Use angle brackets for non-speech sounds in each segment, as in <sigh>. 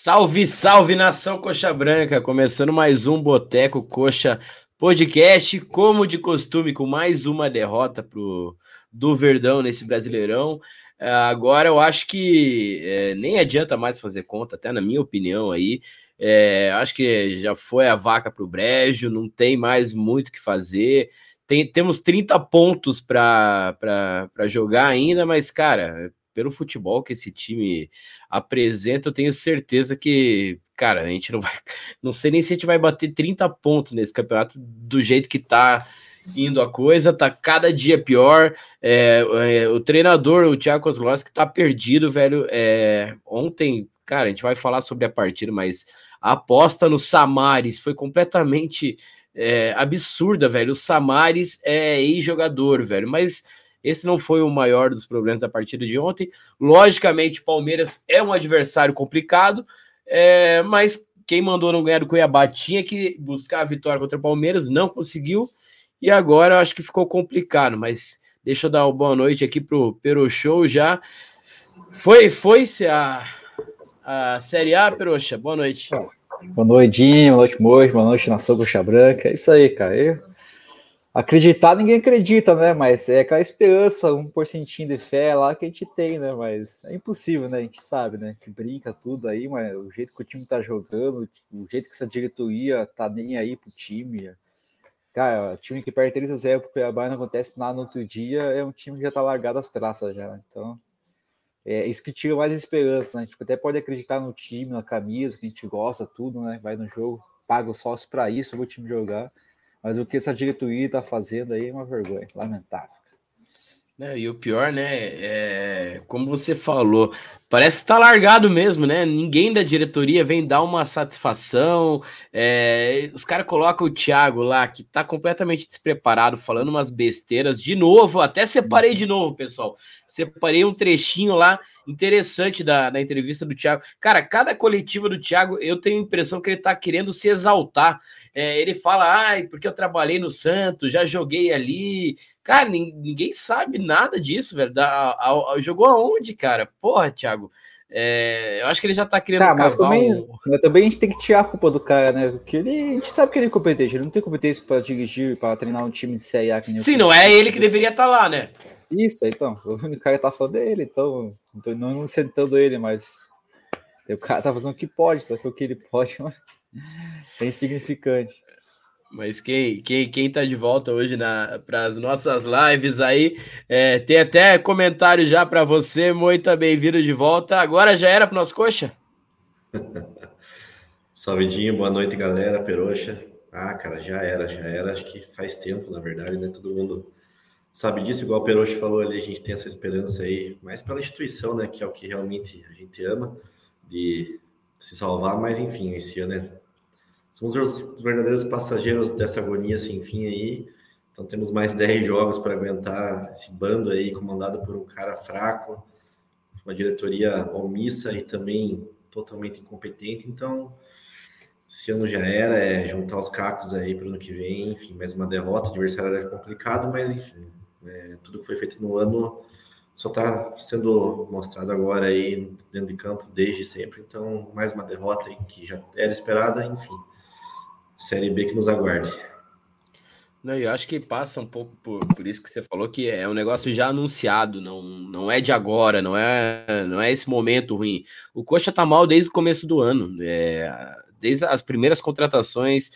Salve, salve nação Coxa Branca! Começando mais um Boteco Coxa Podcast, como de costume, com mais uma derrota pro, do Verdão nesse Brasileirão. É, agora eu acho que é, nem adianta mais fazer conta, até na minha opinião aí. É, acho que já foi a vaca para o brejo, não tem mais muito o que fazer. Tem, temos 30 pontos para jogar ainda, mas, cara, pelo futebol que esse time apresenta, eu tenho certeza que, cara, a gente não vai. <laughs> Não sei nem se a gente vai bater 30 pontos nesse campeonato do jeito que tá indo a coisa, tá cada dia pior. É, é, o treinador, o Thiago Kozlowski, tá perdido, velho. É, ontem, cara, a gente vai falar sobre a partida, mas a aposta no Samares foi completamente é, absurda, velho. O Samares é ex-jogador, velho, mas esse não foi o maior dos problemas da partida de ontem. Logicamente, Palmeiras é um adversário complicado, é, mas quem mandou não ganhar do Cuiabá tinha que buscar a vitória contra o Palmeiras, não conseguiu. E agora eu acho que ficou complicado, mas deixa eu dar uma boa noite aqui pro Pero Show já. Foi, foi-se a, a Série A, Peroxa? Boa noite. Boa noite, boa noite, Mojo, boa noite, Nação Coxa Branca. É isso aí, cara. Eu Acreditar, ninguém acredita, né? Mas é aquela esperança, um porcentinho de fé lá que a gente tem, né? Mas é impossível, né? A gente sabe, né? Que brinca tudo aí, mas o jeito que o time tá jogando, o jeito que essa diretoria tá nem aí pro time. Cara, time que perde 3 a 0 pro Cuiabá não acontece nada no outro dia, é um time que já tá largado as traças já. Então, é isso que tira mais esperança, né? A gente até pode acreditar no time, na camisa, que a gente gosta, tudo, né? Vai no jogo, paga o sócio para isso, o time jogar. Mas o que essa diretoria está fazendo aí é uma vergonha, lamentável. É, e o pior, né, é, como você falou, parece que está largado mesmo, né? Ninguém da diretoria vem dar uma satisfação. É, os caras colocam o Thiago lá, que está completamente despreparado, falando umas besteiras. De novo, até separei de novo, pessoal. Separei um trechinho lá interessante da, da entrevista do Thiago. Cara, cada coletiva do Thiago, eu tenho a impressão que ele está querendo se exaltar. É, ele fala, ai, porque eu trabalhei no Santos, já joguei ali, Cara, ninguém sabe nada disso, velho. Da, a, a, jogou aonde, cara? Porra, Thiago. É, eu acho que ele já tá querendo tá, mas também, um... mas também a gente tem que tirar a culpa do cara, né? Porque ele, a gente sabe que ele é competente, ele não tem competência para dirigir, para treinar um time de Série A. Sim, não é ele que deveria estar tá lá, né? Isso, então. <laughs> O cara tá falando dele, então. Não tô não sentando ele, mas. O cara tá fazendo o que pode, só que o que ele pode é <laughs> insignificante. Mas quem, quem, quem tá de volta hoje para as nossas lives aí, é, tem até comentário já para você, muito bem-vindo de volta. Agora já era para nosso coxa? <laughs> Salvedinho, boa noite, galera, Peroxa. Ah, cara, já era, já era, acho que faz tempo, na verdade, né? Todo mundo sabe disso, igual o Peroxa falou ali, a gente tem essa esperança aí, mais pela instituição, né? Que é o que realmente a gente ama, de se salvar, mas enfim, esse ano é somos os verdadeiros passageiros dessa agonia sem fim aí. Então temos mais 10 jogos para aguentar esse bando aí, comandado por um cara fraco, uma diretoria omissa e também totalmente incompetente. Então, esse ano já era, é juntar os cacos aí para o ano que vem, enfim, mais uma derrota, o adversário era complicado, mas enfim, é, tudo que foi feito no ano só está sendo mostrado agora aí dentro de campo desde sempre. Então, mais uma derrota aí que já era esperada, enfim. Série B que nos aguarde. Não, eu acho que passa um pouco por, por isso que você falou que é um negócio já anunciado, não, não é de agora, não é, não é esse momento ruim. O Coxa tá mal desde o começo do ano, é, desde as primeiras contratações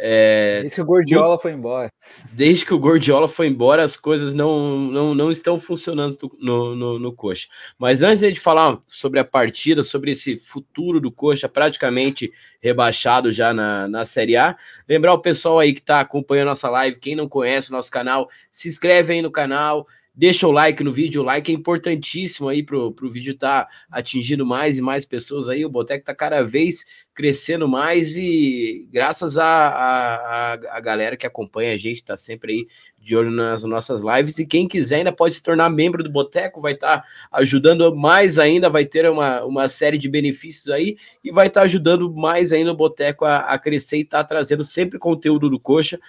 é, desde que o Gordiola foi embora. Desde que o Gordiola foi embora, as coisas não, não, não estão funcionando no, no, no Coxa. Mas antes de falar sobre a partida, sobre esse futuro do Coxa, praticamente rebaixado já na, na Série A, lembrar o pessoal aí que está acompanhando nossa live, quem não conhece o nosso canal, se inscreve aí no canal, Deixa o like no vídeo, o like é importantíssimo aí pro, pro vídeo estar tá atingindo mais e mais pessoas aí. O Boteco tá cada vez crescendo mais e graças a, a, a, galera que acompanha a gente, tá sempre aí de olho nas nossas lives. E quem quiser ainda pode se tornar membro do Boteco, vai estar tá ajudando mais ainda, vai ter uma, uma série de benefícios aí e vai estar tá ajudando mais ainda o Boteco a, a crescer e tá trazendo sempre conteúdo do Coxa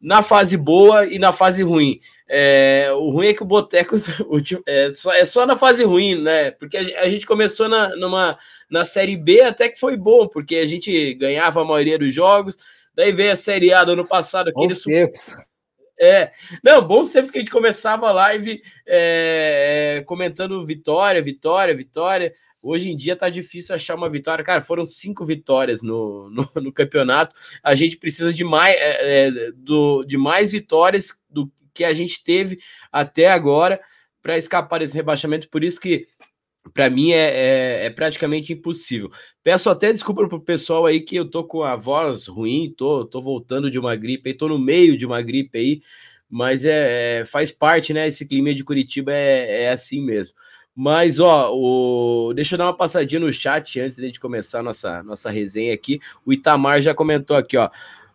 na fase boa e na fase ruim. É, o ruim é que o Boteco <laughs> é só, é só na fase ruim, né? Porque a, a, gente começou na, numa, na Série B até que foi bom, porque a gente ganhava a maioria dos jogos. Daí veio a Série A do ano passado. Aquele tempos. É, não, bons tempos que a gente começava a live é, comentando vitória, vitória, vitória. Hoje em dia tá difícil achar uma vitória. Cara, foram cinco vitórias no, no, no campeonato. A gente precisa de mais, é, é do, de mais vitórias do que a gente teve até agora para escapar desse rebaixamento. Por isso que para mim é, é, é, praticamente impossível. Peço até desculpa pro pessoal aí que eu tô com a voz ruim, tô, tô voltando de uma gripe aí, tô no meio de uma gripe aí, mas é, é faz parte, né? Esse clima de Curitiba é, é assim mesmo. Mas, ó, o... deixa eu dar uma passadinha no chat antes de gente começar a nossa, nossa resenha aqui. O Itamar já comentou aqui, ó.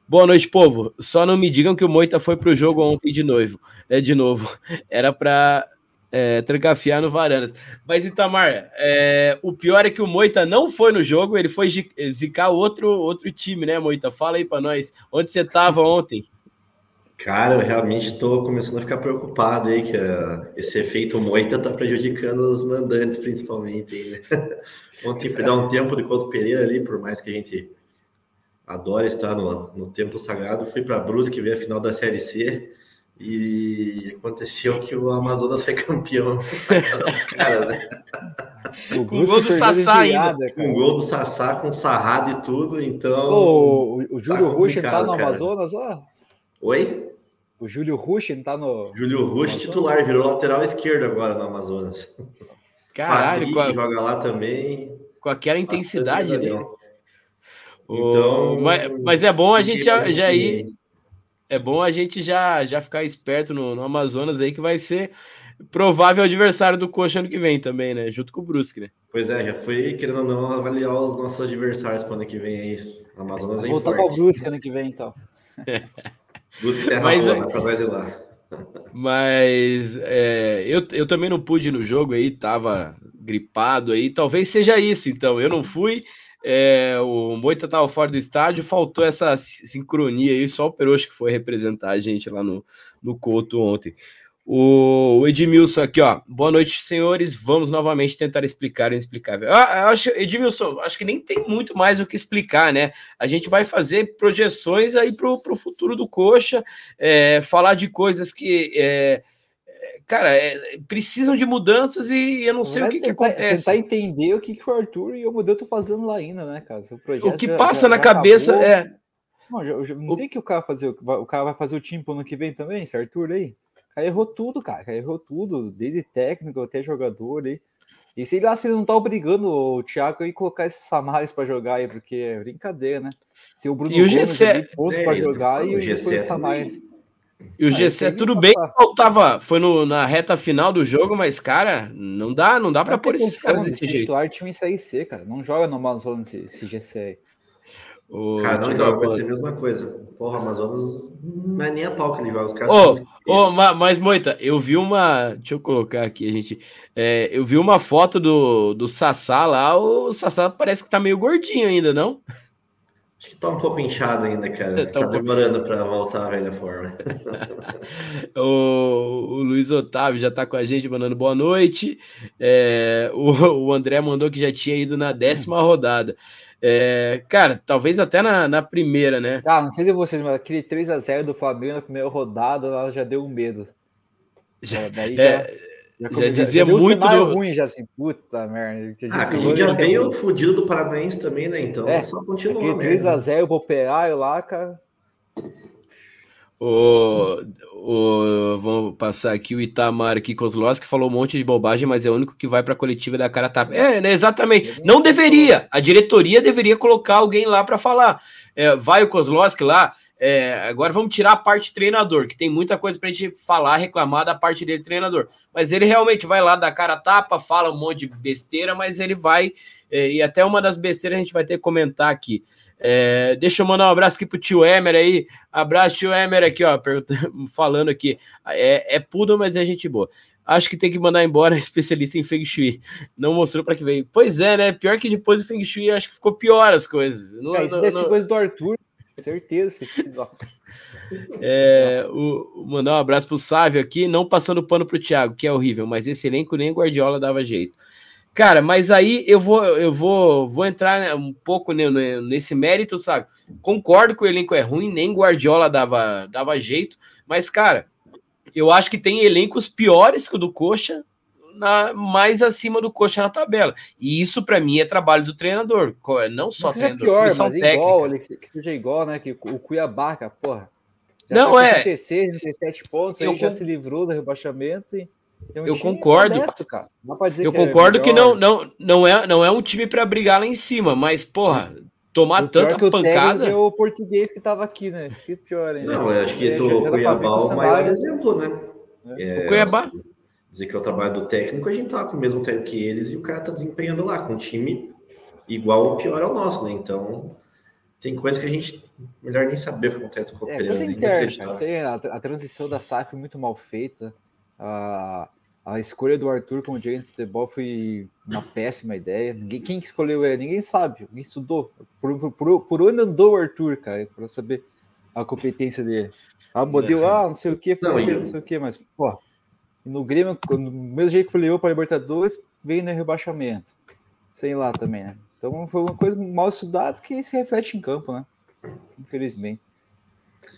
Boa noite, povo. Só não me digam que o Moita foi pro jogo ontem de novo. É de novo. <laughs> Era para é, trancafiar no Varanas. Mas, Itamar, é, o pior é que o Moita não foi no jogo, ele foi zicar outro, outro time, né, Moita? Fala aí para nós, onde você estava ontem? Cara, eu realmente estou começando a ficar preocupado aí que uh, esse efeito Moita está prejudicando os mandantes, principalmente. Né? <laughs> Ontem fui dar um tempo de Couto Pereira ali, por mais que a gente adore estar no, no tempo sagrado, fui para Brusque ver a final da Série C e aconteceu que o Amazonas foi campeão. <laughs> cara, né? O com gol do Sassá ainda. Com gol do Sassá, com sarrado e tudo, então. o, o Júlio tá Rush tá no cara. Amazonas lá? Oi? O Júlio Rush não tá no. Júlio Rush titular, virou lateral esquerdo agora no Amazonas. Caralho, Patrick a... joga lá também. Com aquela intensidade dele. Então, mas, mas é bom a gente já, já ir é bom a gente já, já ficar esperto no, no, Amazonas aí, que vai ser provável adversário do Coxa ano que vem também, né? Junto com o Brusque, né? Pois é, já foi, querendo ou não, avaliar os nossos adversários para ano que vem aí. Amazonas vem Voltar para o Brusque ano que vem, então. <laughs> Brusque terra Mas, boa, nós ir lá. Mas é, eu, eu também não pude ir no jogo aí, tava gripado aí. Talvez seja isso, então. Eu não fui, é, o Moita estava fora do estádio, faltou essa sincronia aí, só o Peroxa que foi representar a gente lá no, no Couto ontem. O, Edmilson aqui, ó. Boa noite, senhores. Vamos novamente tentar explicar o inexplicável. Ah, acho, Edmilson, acho que nem tem muito mais o que explicar, né? A gente vai fazer projeções aí para o futuro do Coxa, é, falar de coisas que. É, cara, é, precisam de mudanças e eu não sei o que, tentar, que acontece. Tentar entender o que, que o Arthur e o Modelo estão fazendo lá ainda, né, cara? O, o que já, passa já, na já cabeça acabou. é. Não, já, não o... tem que o cara fazer. O cara vai fazer o time pro ano que vem também, esse Arthur aí. O cara errou tudo, cara. O cara errou tudo, desde técnico até jogador aí. E sei lá se ele não tá obrigando o Thiago a colocar esses Samares para jogar aí, porque é brincadeira, né? Se o Bruno e o Gomes é ponto é, para jogar e o Samares. E o ah, GC, tudo bem, faltava, foi no, na reta final do jogo, mas, cara, não dá, não dá para pôr esses caras desse jeito. titular time em Série C, cara. Não joga no Amazonas esse, esse GC aí. O cara, não joga, vai ser a mesma coisa. Porra, Amazonas não é nem a pau que ele joga. Os caras oh, oh, mas, Moita, eu vi uma. Deixa eu colocar aqui, a gente. É, eu vi uma foto do, do Sassá lá. O Sassá parece que tá meio gordinho ainda, não? Acho que tá um pouco inchado ainda, cara. Tá, tá um demorando pouco... para voltar à velha forma. <laughs> o, o, Luiz Otávio já tá com a gente, mandando boa noite. É, o, o, André mandou que já tinha ido na décima rodada. É, cara, talvez até na, na, primeira, né? Ah, não sei de vocês, mas aquele 3x0 do Flamengo na primeira rodada ela já deu um medo. Já, daí é, já... Já, já dizia já muito do... ruim, já assim, puta merda. Ah, a gente já veio fudido do Paranaense também, né? Então é, só continua. 3x0 pro Operário lá, cara. O, o, vamos passar aqui o Itamar aqui Kozlowski falou um monte de bobagem, mas é o único que vai para a coletiva da cara tapa. É, né, exatamente. Não deveria. A diretoria deveria colocar alguém lá para falar. É, vai o Kozlowski lá, é, agora vamos tirar a parte treinador, que tem muita coisa para a gente falar, reclamar da parte dele, treinador. Mas ele realmente vai lá dar cara tapa, fala um monte de besteira, mas ele vai. É, e até uma das besteiras a gente vai ter que comentar aqui. É, deixa eu mandar um abraço aqui pro tio Emer aí. Abraço, tio Emer, aqui, ó, <laughs> falando aqui. É, é pudo, mas é gente boa. Acho que tem que mandar embora <laughs> especialista em Feng Shui. Não mostrou para que veio. Pois é, né? Pior que depois do Feng Shui, acho que ficou pior as coisas. Não, é, isso não, não... coisa do Arthur Certeza. É, o, mandar um abraço pro Sávio aqui, não passando pano pro Thiago, que é horrível, mas esse elenco nem Guardiola dava jeito. Cara, mas aí eu vou eu vou, vou entrar né, um pouco nesse mérito, sabe? Concordo que o elenco é ruim, nem Guardiola dava, dava jeito, mas, cara, eu acho que tem elencos piores que o do Coxa, na, mais acima do Coxa na tabela. E isso, para mim, é trabalho do treinador. Não só não treinador, pior, mas técnica. igual, que seja igual, né? Que o Cuiabá, cara, porra. não, tá é. 36, 37 pontos, eu aí já se livrou do rebaixamento e é um eu concordo. Modesto, eu que é concordo é que não, não, não, é, não é um time para brigar lá em cima, mas, porra, tomar tanta que pancada. é o português que tava aqui, né? Isso que é pior, hein? Não, eu acho que esse é o Cuiabá é o maior exemplo, né? É, o Cuiabá. Dizer que é o trabalho do técnico, a gente tá com o mesmo técnico que eles e o cara tá desempenhando lá, com um time igual ou pior ao nosso, né? Então, tem coisa que a gente melhor nem saber o que acontece com o é, coisa interna, a, a transição da SAF foi muito mal feita. A, a escolha do Arthur como direito de futebol foi uma péssima ideia. Ninguém, quem escolheu ele? Ninguém sabe. Ninguém estudou. Por, por, por onde andou o Arthur, cara, para saber a competência dele. Ah, modelo, ah, não sei o que, não, não sei o que, mas, pô, no Grêmio, no mesmo jeito que foi para a Libertadores, veio no rebaixamento. Sei lá também, né? Então foi uma coisa mal estudada que se reflete em campo, né? Infelizmente.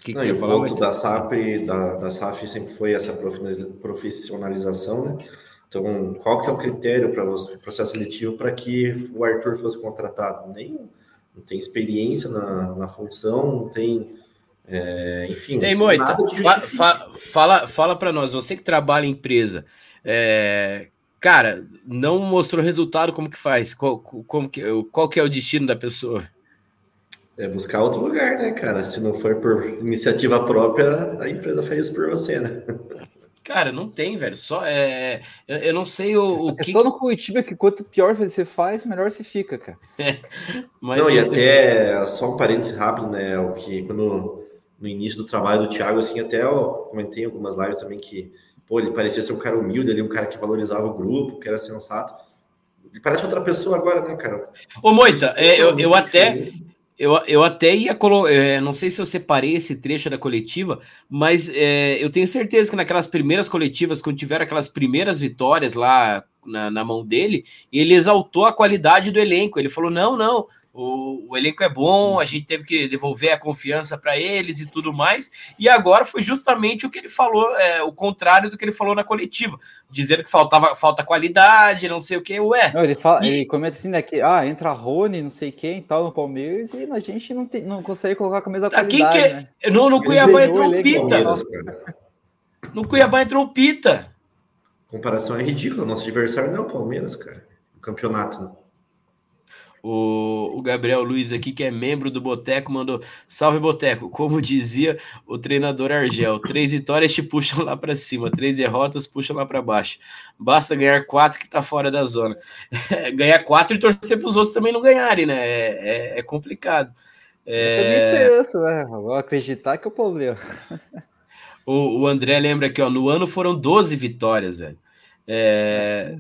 Que que não, e o ponto da SAP, da, da SAF sempre foi essa profissionalização, né? Então, qual que é o critério para o processo seletivo para que o Arthur fosse contratado? Nem não tem experiência na, na função, não tem, é, enfim. Ei, Moita, fa, fa, fala, fala para nós, você que trabalha em empresa, é, cara, não mostrou resultado, como que faz? Qual, como que, qual que é o destino da pessoa? É buscar outro lugar, né, cara? Se não for por iniciativa própria, a empresa faz isso por você, né? Cara, não tem, velho. Só é. Eu, eu não sei o. É, o que... só no Curitiba que quanto pior você faz, melhor você fica, cara. <laughs> É, mas não, e até só um parênteses rápido, né? O que quando no início do trabalho do Thiago, assim, até eu comentei em algumas lives também que, pô, ele parecia ser um cara humilde ali, um cara que valorizava o grupo, que era sensato. Ele parece outra pessoa agora, né, cara? Ô, Moita, é, eu, eu até. Eu, eu até ia colocar, é, não sei se eu separei esse trecho da coletiva, mas é, eu tenho certeza que naquelas primeiras coletivas, quando tiveram aquelas primeiras vitórias lá na, na mão dele, ele exaltou a qualidade do elenco. Ele falou: não, não, o, o, elenco é bom, a gente teve que devolver a confiança para eles e tudo mais. E agora foi justamente o que ele falou, é, o contrário do que ele falou na coletiva, dizendo que faltava falta qualidade, não sei o que. Ué. Não, ele, fala, e... ele comenta assim, né, que ah, entra Rony, não sei quem tal no Palmeiras, e a gente não, tem, não consegue colocar com a mesma qualidade. Quem que é? né? No, no Cuiabá entrou o Pita. No Cuiabá entrou o Pita. comparação é ridícula. Nosso adversário não é o Palmeiras, cara. O campeonato. O, o, Gabriel Luiz aqui, que é membro do Boteco, mandou: Salve Boteco, como dizia o treinador Argel, três vitórias te puxam lá para cima, três derrotas puxam lá para baixo. Basta ganhar quatro que tá fora da zona. <laughs> ganhar quatro e torcer para os outros também não ganharem, né? É, é, é complicado. É... Essa é a minha esperança, né? Vou acreditar que é o problema. o, o André lembra aqui, ó, no ano foram 12 vitórias, velho. É...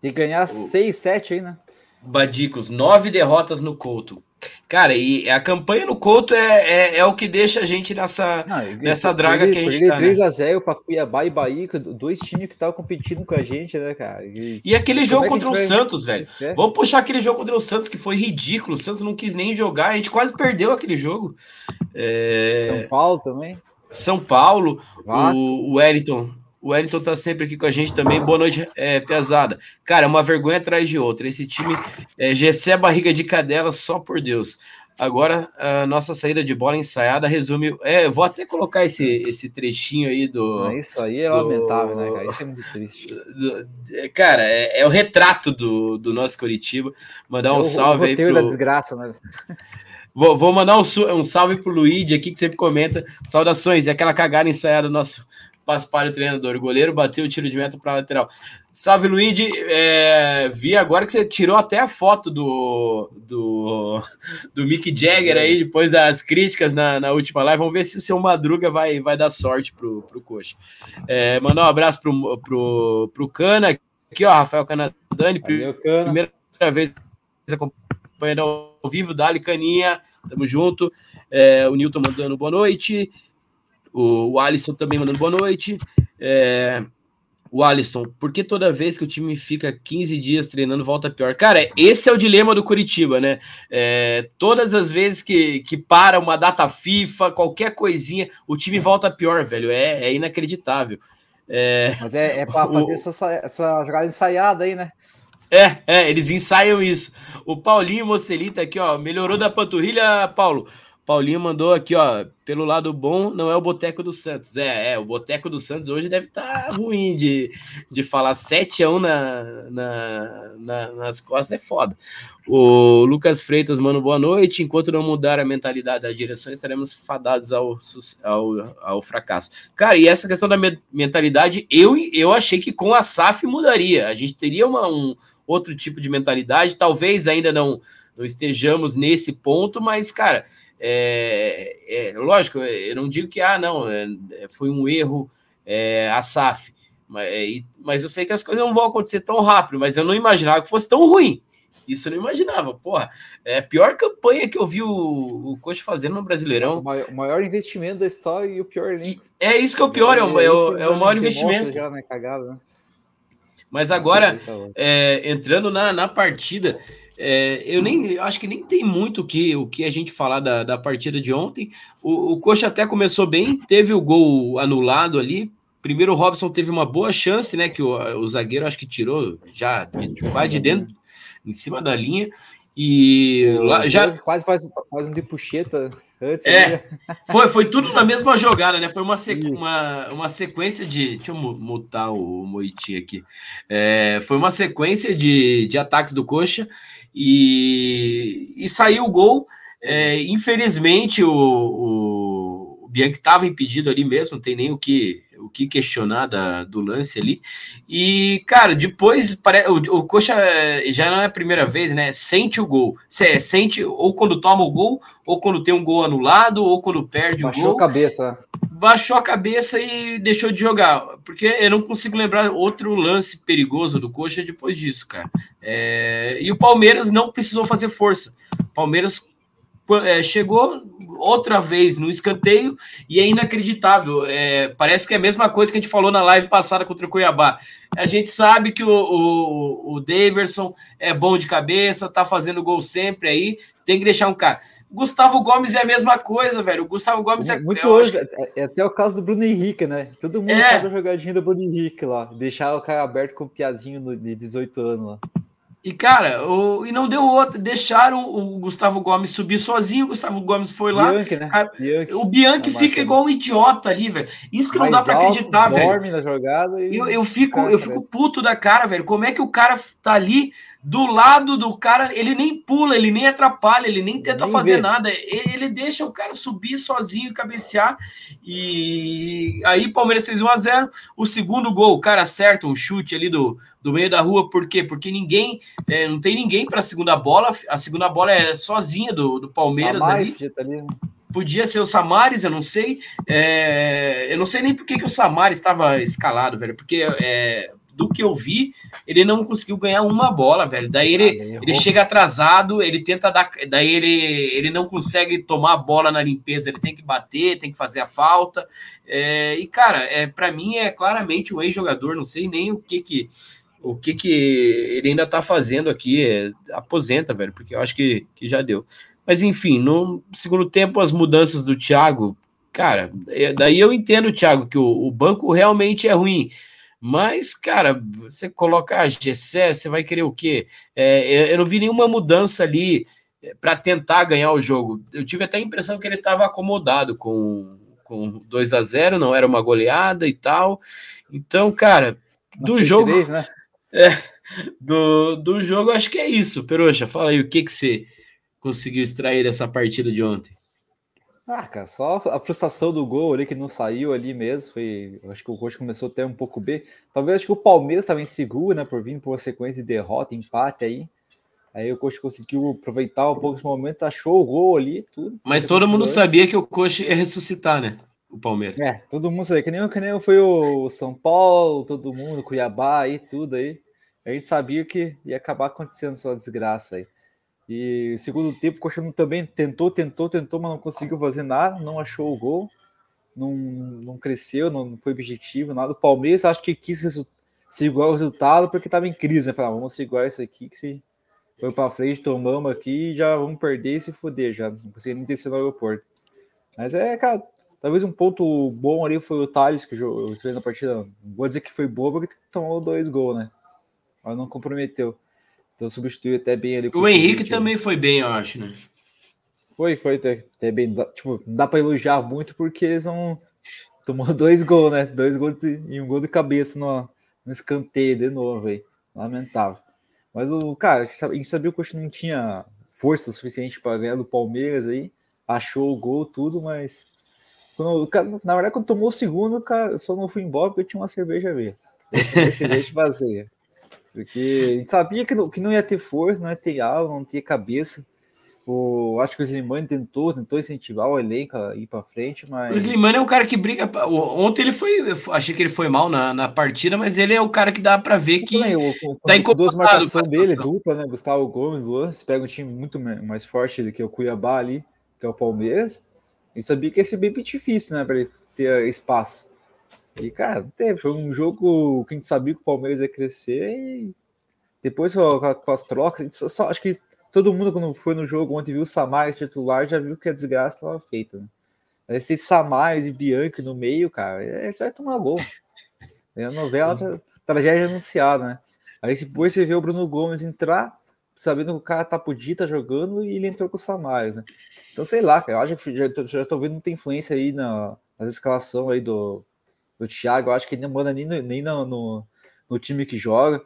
Tem que ganhar o... 6, 7 aí, né? Badicos, nove derrotas no Couto. Cara, e a campanha no Couto é, é, é o que deixa a gente nessa, Não, nessa draga que a gente tá. 3 né? a 0 para Cuiabá e Bahia, dois times que estavam competindo com a gente, né, cara? E, e aquele jogo é contra o vai... Santos, velho. É? Vamos puxar aquele jogo contra o Santos que foi ridículo. O Santos não quis nem jogar, a gente quase perdeu aquele jogo. É... São Paulo também. São Paulo, Vasco. o, o Wellington o Wellington tá sempre aqui com a gente também. Boa noite, é, pesada. Cara, uma vergonha atrás de outra. Esse time é Gessé barriga de cadela, só por Deus. Agora, a nossa saída de bola ensaiada resume. É, vou até colocar esse, esse trechinho aí do. isso aí é do, lamentável, né, cara? Isso é muito triste. <laughs> Do, cara, é, é, o retrato do, do nosso Curitiba. Mandar um é o, salve o aí. Pro... da desgraça, né? <laughs> Vou, vou mandar um, um salve pro Luigi aqui, que sempre comenta. Saudações, e aquela cagada ensaiada do nosso Paspalho, treinador. O goleiro bateu o tiro de meta para lateral. Salve, Luigi. É, vi agora que você tirou até a foto do, do, do Mick Jagger aí, depois das críticas na, na última live. Vamos ver se o seu Madruga vai, vai dar sorte pro, pro Coxa. É, mandar um abraço pro, pro, pro Cana. Aqui, ó, Rafael Canadani. Valeu, Cana. Primeira vez acompanhando ao vivo, Dali Caninha, tamo junto. É, o Newton mandando boa noite. O, o Alisson também mandando boa noite. É, o Alisson, por que toda vez que o time fica 15 dias treinando volta pior? Cara, esse é o dilema do Curitiba, né? É, todas as vezes que, que para uma data FIFA, qualquer coisinha, o time volta pior, velho. É, é inacreditável. É... Mas é, é para fazer o... essa, essa jogada ensaiada aí, né? É, é, eles ensaiam isso. O Paulinho Mocelita aqui, ó, melhorou da panturrilha, Paulo. Paulinho mandou aqui, ó, pelo lado bom, não é o Boteco do Santos. É, é o Boteco do Santos hoje deve estar tá ruim de, de falar 7 a 1 na, na, na, nas costas, é foda. O Lucas Freitas, mano, boa noite. Enquanto não mudar a mentalidade da direção, estaremos fadados ao, ao, ao fracasso. Cara, e essa questão da me mentalidade, eu, eu achei que com a SAF mudaria. A gente teria uma, um outro tipo de mentalidade, talvez ainda não, não estejamos nesse ponto, mas, cara é, é, lógico, eu não digo que ah, não, é, foi um erro é, a SAF, mas, é, mas eu sei que as coisas não vão acontecer tão rápido, mas eu não imaginava que fosse tão ruim. Isso eu não imaginava. Porra, é a pior campanha que eu vi o, o Coxa fazendo no Brasileirão. O maior, o maior investimento da história e o pior elenco. É isso que é o pior, é, o, é, o, é o maior investimento. Já, né, cagada, né? Mas agora, tá entrando na, na partida, é, eu nem acho que nem tem muito o que, o que a gente falar da, da partida de ontem. O, o Coxa até começou bem, teve o gol anulado ali. Primeiro o Robson teve uma boa chance, né? Que o, o zagueiro acho que tirou já de, quase de dentro, em cima da linha. E lá, já quase faz, faz um de puxeta antes. É, né? <laughs> foi, foi tudo na mesma jogada, né? Foi uma, sequ... uma, uma sequência de. Deixa eu mutar o Moiti aqui. É, foi uma sequência de, de ataques do Coxa e, e saiu o gol. É, infelizmente, o, o, o Bianchi estava impedido ali mesmo, não tem nem o que, o que questionar da, do lance ali. E, cara, depois o, o Coxa já não é a primeira vez, né? Sente o gol. Sente ou quando toma o gol, ou quando tem um gol anulado, ou quando perde Baixou o gol. Baixou a cabeça baixou a cabeça e deixou de jogar. Porque eu não consigo lembrar outro lance perigoso do Coxa depois disso, cara. É... E o Palmeiras não precisou fazer força. O Palmeiras é, chegou outra vez no escanteio e é inacreditável. É, parece que é a mesma coisa que a gente falou na live passada contra o Cuiabá. A gente sabe que o, o, o Daverson é bom de cabeça, tá fazendo gol sempre aí, tem que deixar um cara. Gustavo Gomes é a mesma coisa, velho. O Gustavo Gomes é. Muito hoje. Acho... É, é, até o caso do Bruno Henrique, né? Todo mundo é. sabe a jogadinha do Bruno Henrique lá. Deixar o cara aberto com o Piazinho de 18 anos lá. E, cara, o, e não deu outra. Deixaram o Gustavo Gomes subir sozinho. O Gustavo Gomes foi lá. Bianchi, né? Bianchi. O Bianchi tá fica igual um idiota ali, velho. Isso que não dá pra acreditar, velho. Na jogada e eu, eu fico, eu fico puto da cara, velho. Como é que o cara tá ali do lado do cara, ele nem pula, ele nem atrapalha, ele nem tenta nem fazer vê. nada, ele deixa o cara subir sozinho e cabecear. E aí, Palmeiras fez 1 a 0 O segundo gol, o cara acerta um chute ali do, do meio da rua, por quê? Porque ninguém, é, não tem ninguém para a segunda bola, a segunda bola é sozinha do, do Palmeiras ali. ali né? Podia ser o Samares, eu não sei. É, eu não sei nem por que, que o Samares estava escalado, velho. Porque é, do que eu vi, ele não conseguiu ganhar uma bola, velho. Daí ele, ah, ele chega atrasado, ele tenta dar. Daí ele, ele não consegue tomar a bola na limpeza, ele tem que bater, tem que fazer a falta. É, e, cara, é, para mim é claramente um ex-jogador, não sei nem o que que. O que, que ele ainda tá fazendo aqui? É, aposenta, velho, porque eu acho que, que já deu. Mas enfim, no segundo tempo, as mudanças do Thiago, cara, é, daí eu entendo, Thiago, que o, o banco realmente é ruim. Mas, cara, você colocar a Gessé, você vai querer o quê? É, eu não vi nenhuma mudança ali é, para tentar ganhar o jogo. Eu tive até a impressão que ele estava acomodado com, com 2 a 0 não era uma goleada e tal. Então, cara, do jogo. né? <laughs> é, do, do jogo, acho que é isso. Peroxa, fala aí o que, que você conseguiu extrair dessa partida de ontem. Ah, cara, só a frustração do gol ali que não saiu ali mesmo. Foi, acho que o Coxa começou até um pouco B. Talvez acho que o Palmeiras estava inseguro, né? Por vir por uma sequência de derrota, empate aí. Aí o Coxa conseguiu aproveitar um pouco esse momento, achou o gol ali, tudo. Mas todo mundo sabia que o Coxa ia ressuscitar, né? O Palmeiras. É, todo mundo sabia. Que nem, que nem foi o São Paulo, todo mundo, Cuiabá aí, tudo aí. A gente sabia que ia acabar acontecendo essa desgraça aí. E segundo tempo, o Coxa também tentou, tentou, tentou, mas não conseguiu fazer nada, não achou o gol, não, não cresceu, não foi objetivo, nada. O Palmeiras acho que quis segurar o resultado porque estava em crise, né? Falar, ah, vamos segurar isso aqui, que se foi para frente, tomamos aqui, já vamos perder e se foder, já não nem descer no aeroporto. Mas é, cara, talvez um ponto bom ali foi o Thales, que fez na partida. Não vou dizer que foi boa porque tomou dois gols, né? Mas não comprometeu. Então substituiu até bem ali. O Henrique também foi bem, eu acho, né? Foi, foi até, até bem. Tipo, não dá para elogiar muito porque eles não. Tomou <laughs> dois gols, né? Dois gols de, e um gol de cabeça no, no escanteio de novo, aí. Lamentável. Mas o cara, a gente sabia que o Coxa não tinha força suficiente para ganhar do Palmeiras aí. Achou o gol, tudo, mas. Quando, na verdade, quando tomou o segundo, cara, só não fui embora porque tinha uma cerveja a ver. cerveja vazia. Porque a gente sabia que não, que não ia ter força, não ia ter alma, não tinha cabeça. O, acho que o Slimani tentou, tentou incentivar o elenco a ir para frente, mas. O Slimani é um cara que briga. Ontem ele foi. Achei que ele foi mal na, na partida, mas ele é o cara que dá para ver que. Também, o, o, tá incomodado. Duas marcações dele, dupla, né? Gustavo Gomes, Luan. Você pega um time muito mais forte do que o Cuiabá ali, que é o Palmeiras. E sabia que ia ser bem difícil, né? Para ele ter espaço. E, cara, não teve. Foi um jogo que a gente sabia que o Palmeiras ia crescer e depois com as trocas, só, só, acho que todo mundo, quando foi no jogo ontem, viu o Samares titular, já viu que a desgraça estava feita, né? Esse Samares e Bianchi no meio, cara, é, você vai tomar gol. É a novela, tra tragédia anunciada, né? Aí depois você vê o Bruno Gomes entrar, sabendo que o cara tá podia, tá jogando, e ele entrou com o Samares, né? Então, sei lá, cara, eu acho que já, já tô vendo muita influência aí na, na escalação aí do, do Thiago, eu acho que ele não manda nem, no, nem no, no, no time que joga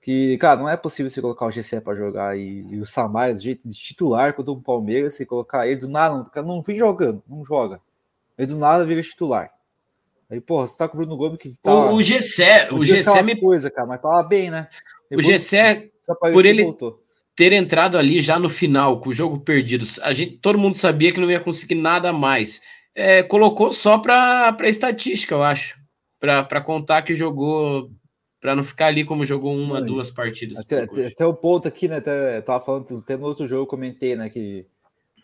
que, cara, não é possível você colocar o GC para jogar e, e o Samar do jeito de titular contra o Palmeiras, você colocar ele do nada, não, não vem jogando, não joga. Ele do nada vira titular. Aí, porra, você tá com o Bruno Gomes que tá. O, o GC, o GC me. coisa, cara, mas tava bem, né? Depois, o GC, por ele voltou. ter entrado ali já no final, com o jogo perdido, a gente, todo mundo sabia que não ia conseguir nada mais. É, colocou só para estatística, eu acho. Para contar que jogou para não ficar ali como jogou uma, duas partidas. Até, até, o ponto aqui, né? Até, tava falando, até no outro jogo eu comentei, né? Que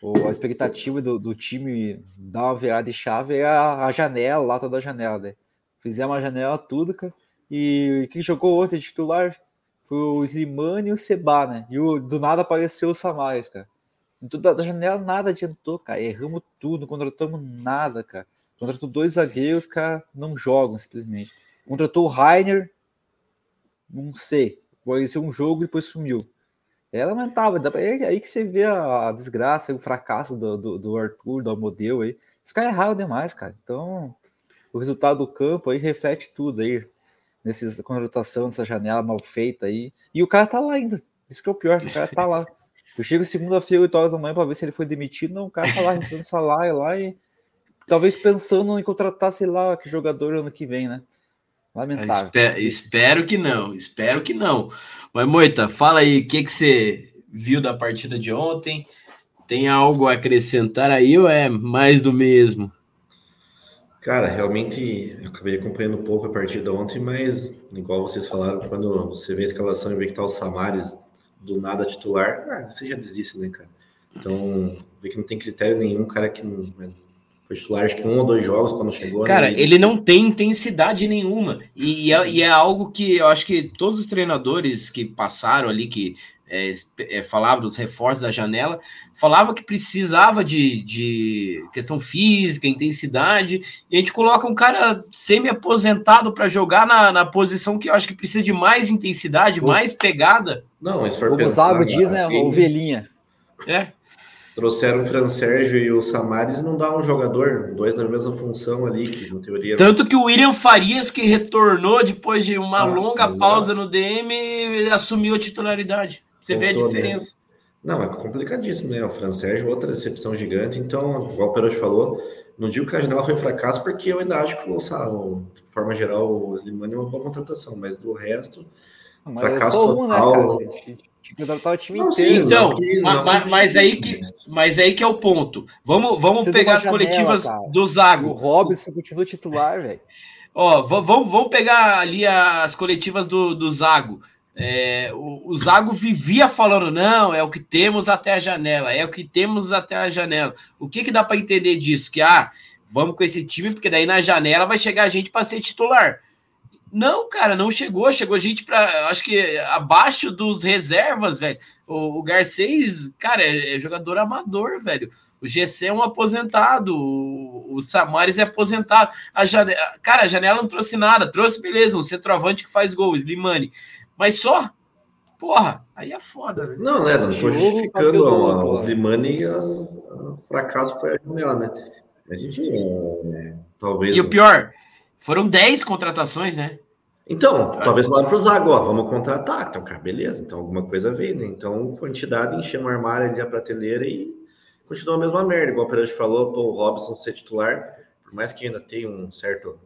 o, a expectativa do, do, time dar uma virada de chave é a, a janela, a lata da janela, né? Fizemos a janela tudo, cara. E quem jogou ontem de titular foi o Slimani e o Seba, né? E o, do nada apareceu o Samares, cara. Da, janela nada adiantou, cara. Erramos tudo, não contratamos nada, cara. Contratou dois zagueiros, cara, não jogam simplesmente. Contratou o Rainer, não sei. Apareceu um jogo e depois sumiu. É lamentável. É aí que você vê a, desgraça, o fracasso do, do, do Arthur, do modelo aí. Esse cara é raro demais, cara. Então, o resultado do campo aí reflete tudo aí. Nessa contratação, nessa janela mal feita aí. E o cara tá lá ainda. Isso que é o pior, o cara tá lá. Eu chego segunda-feira, 8 horas da manhã, para ver se ele foi demitido. Não, o cara tá lá recebendo <laughs> salário lá e talvez pensando em contratar, sei lá, que jogador ano que vem, né? Lamentável. Espero, espero que não, espero que não. Mas, Moita, fala aí, o que, que você viu da partida de ontem? Tem algo a acrescentar aí ou é mais do mesmo? Cara, realmente eu acabei acompanhando um pouco a partida ontem, mas igual vocês falaram, quando você vê a escalação e vê que tá o Samares do nada titular, ah, você já desiste, né, cara? Então, vê que não tem critério nenhum, cara que não, foi titular acho que um ou dois jogos quando chegou. Né? Cara, né? ele não tem intensidade nenhuma. E é, e é, algo que eu acho que todos os treinadores que passaram ali, que é, é, falavam dos reforços da janela, falava que precisava de, de questão física, intensidade, e a gente coloca um cara semi-aposentado para jogar na, na posição que eu acho que precisa de mais intensidade, mais pegada. Não, mas for o Zago diz, né? Ovelhinha. É. Trouxeram o Fran Sérgio e o Samares não dá um jogador, dois na mesma função ali, que na teoria. Tanto que o William Farias, que retornou depois de uma ah, longa exato. pausa no DM, assumiu a titularidade. Você Voltou, vê a diferença. Né? Não, é complicadíssimo, né? O Fran Sérgio, outra decepção gigante. Então, igual o Perotti falou, não digo que a janela foi um fracasso, porque eu ainda acho que, o, de forma geral, o Slimani é uma boa contratação, mas do resto, mas fracasso é total. Um, né, cara? Contratar o time não, inteiro. Sim, então, não, mas, mas, aí que, mas aí que é o ponto. Vamos, vamos pegar as janela, coletivas cara. do Zago. O Robson continua titular, velho. Ó, vamos, vamos pegar ali as coletivas do, do Zago. É, o, o Zago vivia falando: não, é o que temos até a janela, é o que temos até a janela. O que, que dá para entender disso? Que ah, vamos com esse time, porque daí na janela vai chegar gente para ser titular. Não, cara, não chegou. Chegou gente para, acho que abaixo dos reservas, velho. O, o Garcês, cara, é, é, jogador amador, velho. O GC é um aposentado. O, o Samares é aposentado. A janela, cara, a janela não trouxe nada. Trouxe, beleza, um centroavante que faz gols, Limani. Mas só? Porra, aí é foda, velho. Não, né? Não tô justificando os Limani o fracasso foi a janela, né? Mas enfim, é, talvez. E o pior, foram 10 contratações, né? Então, talvez lá para o Zago, ó, vamos contratar. Então, cara, beleza. Então, alguma coisa veio, né? Então, quantidade, enchemos o armário ali, a prateleira e continua a mesma merda. Igual o Pedro falou, pô, o Robson ser titular, por mais que ainda tenha um certo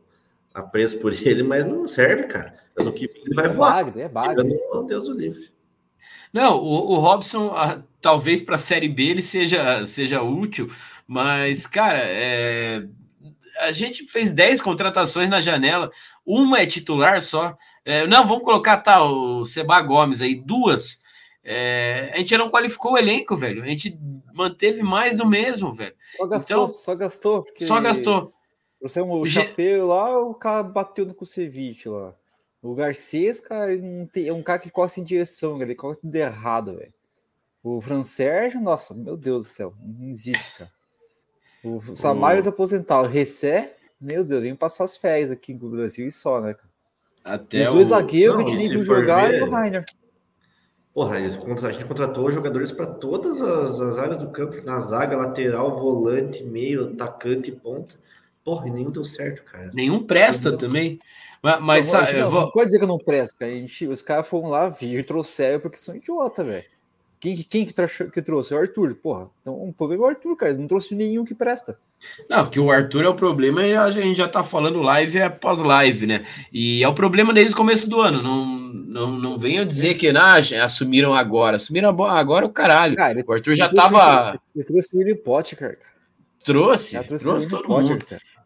apreço por ele, mas não serve, cara. Pelo que ele vai é voar. Bagre, é bagre. Meu Deus o livre. Não, o, o Robson, a, talvez para a Série B ele seja, seja útil, mas, cara, é, a gente fez 10 contratações na janela, uma é titular só. É, não, vamos colocar tá, o Seba Gomes aí, duas. É, a gente não qualificou o elenco, velho. A gente manteve mais do mesmo, velho. Só gastou, então, só gastou. Só gastou. Você o chapéu lá, o cara bateu no Kusevich lá. O Garcês, cara, é um cara que corre em direção, ele corre tudo errado, velho. O Francérgio, nossa, meu Deus do céu, não existe, cara. O Samares o... aposentado, Recé, meu Deus, vem passar as férias aqui no Brasil e só, né, cara? Até Os dois o... zagueiros que tinha que jogar ver... e o Rainer. Porra, eles contra... a gente contratou jogadores para todas as, as, áreas do campo, na zaga, lateral, volante, meio, atacante e ponta. Porra, e nenhum deu certo, cara. Nenhum presta também. Mas, mas não, sabe, não, vou... não pode dizer que não presta, A gente, os caras foram lá, vir e trouxeram porque são idiota, velho. Quem, quem que, que trouxe? É o Arthur. Porra, então o problema é o Arthur, cara. Ele não trouxe nenhum que presta. Não, que o Arthur é o problema e a gente já tá falando live é pós-live, né? E é o problema desde o começo do ano. Não, não, não venham dizer que ah, assumiram agora. Assumiram agora o caralho. Cara, o Arthur já tava. Ele trouxe o William Potter, cara. Trouxe, trouxe, trouxe todo Potter, mundo.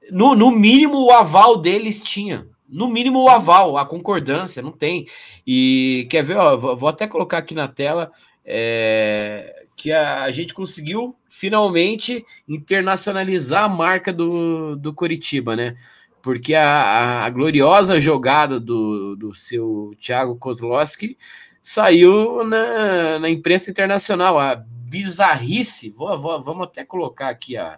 No, no mínimo, o aval deles tinha. No mínimo, o aval, a concordância, não tem. E quer ver, ó, vou até colocar aqui na tela é, que a, a, gente conseguiu finalmente internacionalizar a marca do, do Coritiba, né? Porque a, a, a gloriosa jogada do, do seu Thiago Kozlowski saiu na, na imprensa internacional. A bizarrice, vou, vou, vamos até colocar aqui a,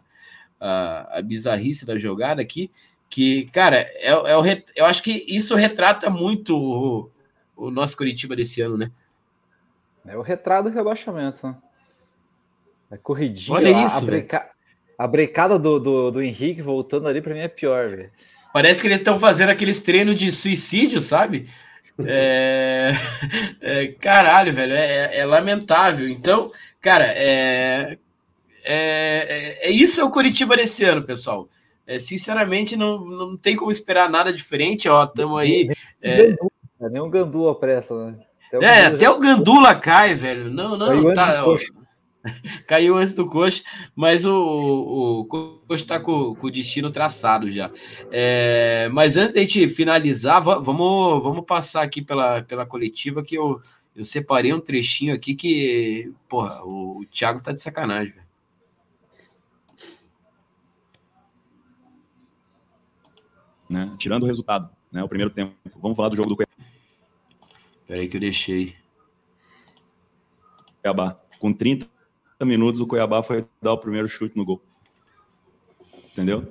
a, a bizarrice da jogada aqui, que, cara, é, é o, eu acho que isso retrata muito o, o nosso Curitiba desse ano, né? É o retrato do rebaixamento, né? É corridinha. Olha lá, isso. A, breca... a brecada do, do, do, Henrique voltando ali para mim é pior, velho. Parece que eles estão fazendo aqueles treinos de suicídio, sabe? É... <laughs> é... caralho, velho, é, é, lamentável. Então, cara, é... É... é isso é o Curitiba desse ano, pessoal. É, sinceramente, não, não tem como esperar nada diferente. Ó, estamos aí. Nem, é... nem um gandula pressa, né? Até é, até o Gandula cai, velho. Não, não, caiu tá. Antes <laughs> caiu antes do coxa, mas o, o, o coxa está com, com, o destino traçado já. É, mas antes da gente finalizar, vamos, vamos passar aqui pela, pela coletiva que eu, eu separei um trechinho aqui que, porra, o, o Thiago tá de sacanagem, Né? Tirando o resultado, né? O primeiro tempo. Vamos falar do jogo do Peraí que eu deixei. Cuiabá. Com 30 minutos, o Cuiabá foi dar o primeiro chute no gol. Entendeu?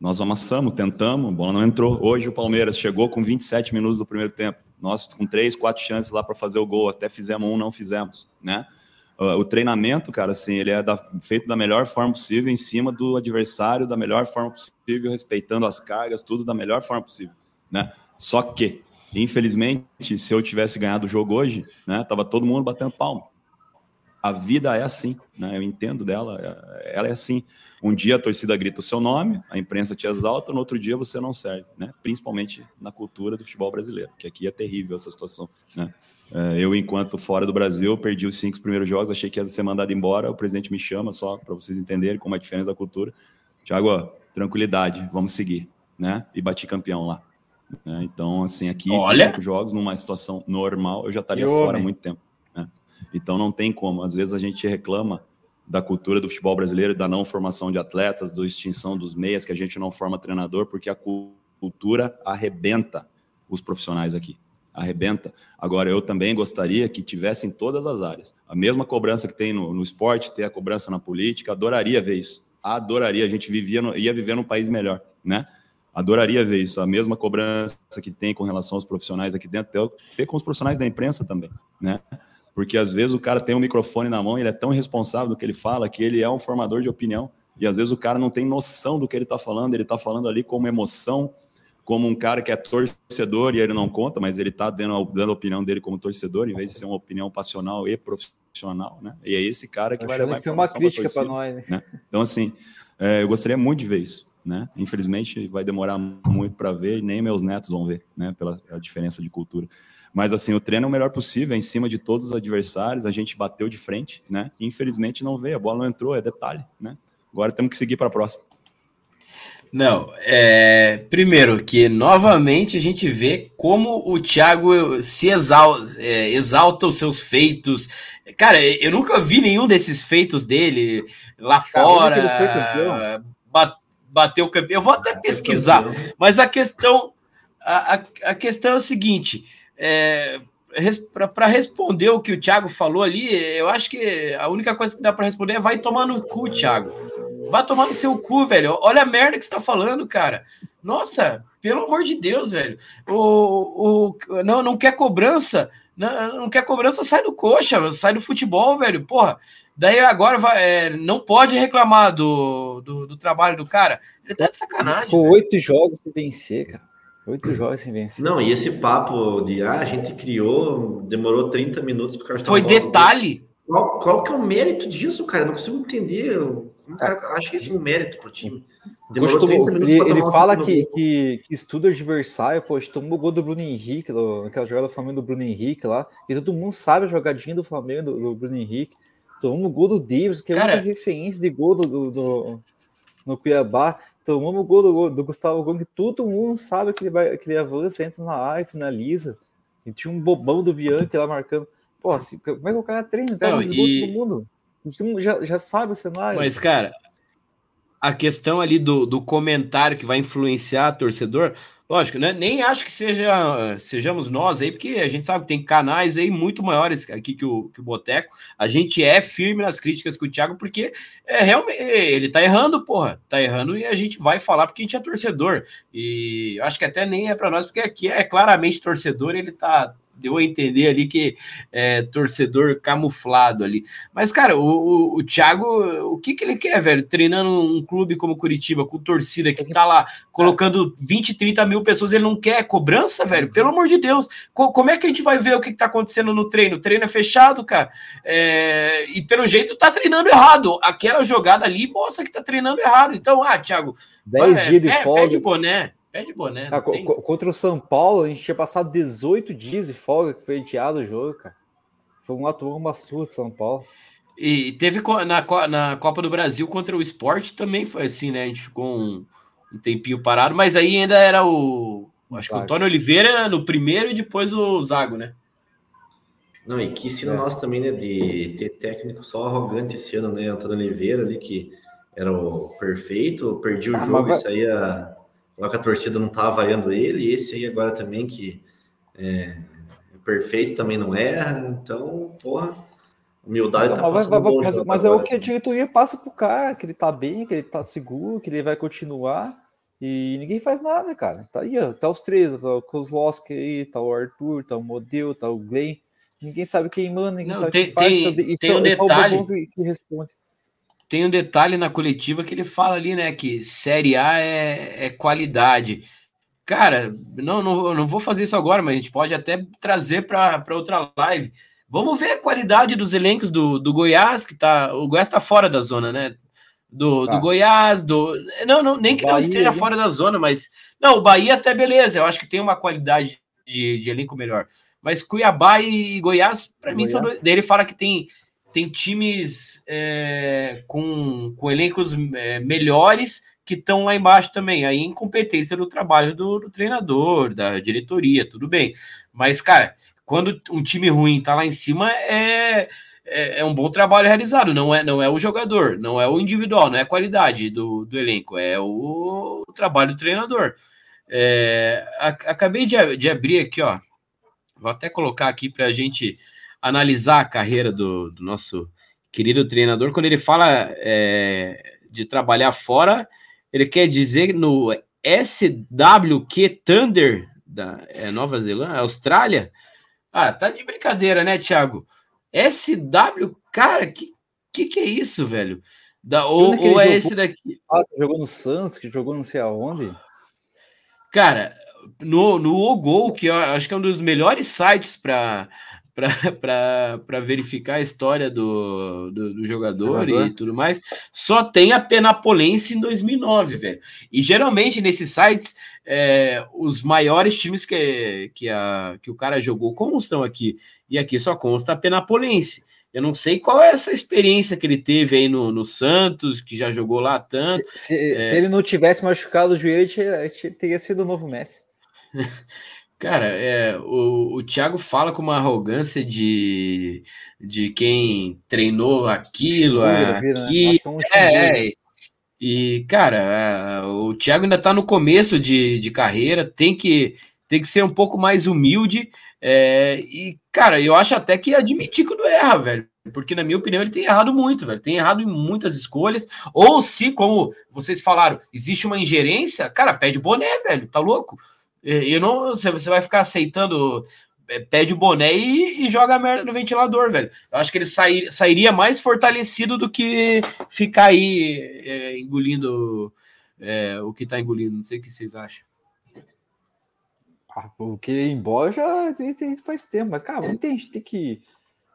Nós amassamos, tentamos, a bola não entrou. Hoje o Palmeiras chegou com 27 minutos do primeiro tempo. Nós com três, quatro chances lá para fazer o gol. Até fizemos um, não fizemos, né? O treinamento, cara, assim, ele é da, feito da melhor forma possível, em cima do adversário, da melhor forma possível, respeitando as cargas, tudo da melhor forma possível, né? Só que Infelizmente, se eu tivesse ganhado o jogo hoje, né, tava todo mundo batendo palma. A vida é assim, né? Eu entendo dela, ela é assim. Um dia a torcida grita o seu nome, a imprensa te exalta, no outro dia você não serve, né? Principalmente na cultura do futebol brasileiro, que aqui é terrível essa situação, né? É, eu, enquanto fora do Brasil, perdi os cinco primeiros jogos, achei que ia ser mandado embora. O presidente me chama só para vocês entenderem como é a diferença da cultura. Tiago, tranquilidade, vamos seguir, né? E bati campeão lá. Né? Então, assim, aqui, Olha. cinco jogos, numa situação normal, eu já estaria fora há muito tempo. Então, não tem como. Às vezes a gente reclama da cultura do futebol brasileiro, da não formação de atletas, da extinção dos meias, que a gente não forma treinador, porque a cultura arrebenta os profissionais aqui. Arrebenta. Agora, eu também gostaria que tivesse em todas as áreas. A mesma cobrança que tem no, no esporte, ter a cobrança na política, adoraria ver isso. Adoraria. A gente vivia no, ia viver num país melhor, né? Adoraria ver isso. A mesma cobrança que tem com relação aos profissionais aqui dentro, ter, ter com os profissionais da imprensa também, né? Porque às vezes o cara tem um microfone na mão e ele é tão irresponsável do que ele fala que ele é um formador de opinião. E às vezes o cara não tem noção do que ele está falando, ele está falando ali como emoção, como um cara que é torcedor e ele não conta, mas ele está dando, dando a opinião dele como torcedor, em vez de ser uma opinião passional e profissional, né? E é esse cara que vai levar que uma crítica para nós, né? né? Então, assim, é, eu gostaria muito de ver isso, né? Infelizmente, vai demorar muito para ver e nem meus netos vão ver, né? Pela diferença de cultura. Mas assim, o treino é o melhor possível, é em cima de todos os adversários, a gente bateu de frente, né? Infelizmente não veio, a bola não entrou, é detalhe, né? Agora temos que seguir para a próxima. Não, é, primeiro que novamente a gente vê como o Thiago se exalta, é, exalta os seus feitos. Cara, eu nunca vi nenhum desses feitos dele lá fora. bateu o campeão. Eu vou até pesquisar, mas a questão, a, a, a questão é o seguinte: é, para responder o que o Thiago falou ali, eu acho que a única coisa que dá para responder é vai tomar no cu, Thiago. Vai tomar no seu cu, velho. Olha a merda que você tá falando, cara. Nossa, pelo amor de Deus, velho. O, o, não, não quer cobrança. Não, não quer cobrança, sai do coxa, sai do futebol, velho. Porra. Daí agora vai, é, não pode reclamar do, do, do, trabalho do cara. Ele tá de sacanagem. Com oito jogos sem vencer, cara. Oito jogos sem vencer. Não, e esse papo de ah, a gente criou, demorou 30 minutos por causa Foi detalhe. Qual, qual que é o mérito disso, cara? Eu não consigo entender. Cara acha isso um mérito pro time? Demorou ele, ele fala que, que, que, estuda adversário, poxa, tomou o gol do Bruno Henrique, do, aquela jogada do Flamengo do Bruno Henrique lá, e todo mundo sabe a jogadinha do Flamengo do, do Bruno Henrique. Tomou o gol do Davis, que é uma referência de gol do, do, do no Cuiabá tomamos o gol do, do Gustavo Gomes, que todo mundo sabe que ele, vai, que ele avança, entra na área, finaliza. E tinha um bobão do Bianchi lá marcando. Pô, assim, como é que o cara treina? O cara Não, e... todo mundo. Já, já sabe o cenário. Mas, cara, a questão ali do, do comentário que vai influenciar torcedor, lógico, né? Nem acho que seja sejamos nós aí, porque a gente sabe que tem canais aí muito maiores aqui que o, que o Boteco. A gente é firme nas críticas com o Thiago, porque é realmente ele tá errando, porra. Tá errando e a gente vai falar porque a gente é torcedor. E acho que até nem é para nós, porque aqui é claramente torcedor, ele tá deu a entender ali que é torcedor camuflado ali. Mas, cara, o, o, o Thiago, o que, que ele quer, velho? Treinando um clube como Curitiba, com torcida que tá lá colocando 20, 30 mil pessoas, ele não quer cobrança, velho? Pelo amor de Deus. Co como é que a gente vai ver o que, que tá acontecendo no treino? O treino é fechado, cara. É... E pelo jeito tá treinando errado. Aquela jogada ali mostra que tá treinando errado. Então, ah, Thiago. 10 dias de é, folga. Pede boné. Pede boné. Ah, tem... Contra o São Paulo, a gente tinha passado 18 dias de folga que foi adiado o jogo, cara. Foi um ato uma surra de São Paulo. E teve na, na Copa do Brasil contra o Esporte também foi assim, né? A gente ficou um, um tempinho parado, mas aí ainda era o. Acho que o Antônio Oliveira no primeiro e depois o Zago, né? Não, e que ensina é. nós também, né? De ter técnico só arrogante esse ano, né? Antônio Oliveira ali, que era o perfeito, perdi o ah, jogo mas... e saía Que a torcida não tá vaiando ele, e esse aí agora também que é, é perfeito também não erra, então, porra, humildade tá mas, mas, mas é o que a diretoria passa pro cara, que ele tá bem, que ele tá seguro, que ele vai continuar, e ninguém faz nada, cara. Tá aí, ó, tá os três, tá o Kozlowski aí, tá o Arthur, tá o Model, tá o Glenn, ninguém sabe quem manda, ninguém não, sabe tem, quem faz, tem, tem um detalhe. Que, que responde tem um detalhe na coletiva que ele fala ali, né? Que Série A é, é qualidade. Cara, não, não, não vou fazer isso agora, mas a gente pode até trazer para outra live. Vamos ver a qualidade dos elencos do, do Goiás, que tá. O Goiás tá fora da zona, né? Do, do ah. Goiás, do. Não, não, nem que Bahia, não esteja fora da zona, mas. Não, o Bahia até beleza, eu acho que tem uma qualidade de, de elenco melhor. Mas Cuiabá e Goiás, para mim, são dois. Daí ele fala que tem tem times é, com, com elencos é, melhores que estão lá embaixo também. Aí incompetência do trabalho do, do, treinador, da diretoria, tudo bem. Mas, cara, quando um time ruim tá lá em cima, é, é, é, um bom trabalho realizado. Não é, não é o jogador, não é o individual, não é a qualidade do, do elenco, é o, o trabalho do treinador. É, acabei de, de abrir aqui, ó. Vou até colocar aqui para a gente analisar a carreira do, do, nosso querido treinador. Quando ele fala é, de trabalhar fora, ele quer dizer no SWQ Thunder da é, Nova Zelândia, Austrália. Ah, tá de brincadeira, né, Thiago? SW, cara, que que, que é isso, velho? Da, ou, ou é esse daqui? Ah, jogou no Santos, que jogou não sei aonde. Cara, no, no Ogol, que eu acho que é um dos melhores sites para para <laughs> verificar a história do, do, do jogador, jogador, e tudo mais, só tem a Penapolense em 2009, velho. E geralmente nesses sites, é, os maiores times que, que, a, que o cara jogou constam aqui, e aqui só consta a Penapolense. Eu não sei qual é essa experiência que ele teve aí no, no Santos, que já jogou lá tanto. Se, se, é... se ele não tivesse machucado o joelho, teria sido o novo Messi. <laughs> Cara, é, o, o Thiago fala com uma arrogância de, de quem treinou aquilo, aqui. É, é, e, cara, é, o Thiago ainda tá no começo de, de carreira, tem que, tem que ser um pouco mais humilde. É, e, cara, eu acho até que admitir quando erra, velho. Porque, na minha opinião, ele tem errado muito, velho. Tem errado em muitas escolhas. Ou se, como vocês falaram, existe uma ingerência, cara, pede boné, velho. Tá louco? E não, você vai ficar aceitando, é, pede o boné e, e, joga a merda no ventilador, velho. Eu acho que ele sair, sairia mais fortalecido do que ficar aí é, engolindo é, o que tá engolindo. Não sei o que vocês acham. Ah, o que ir embora já faz tempo, mas, cara, não tem, gente tem que.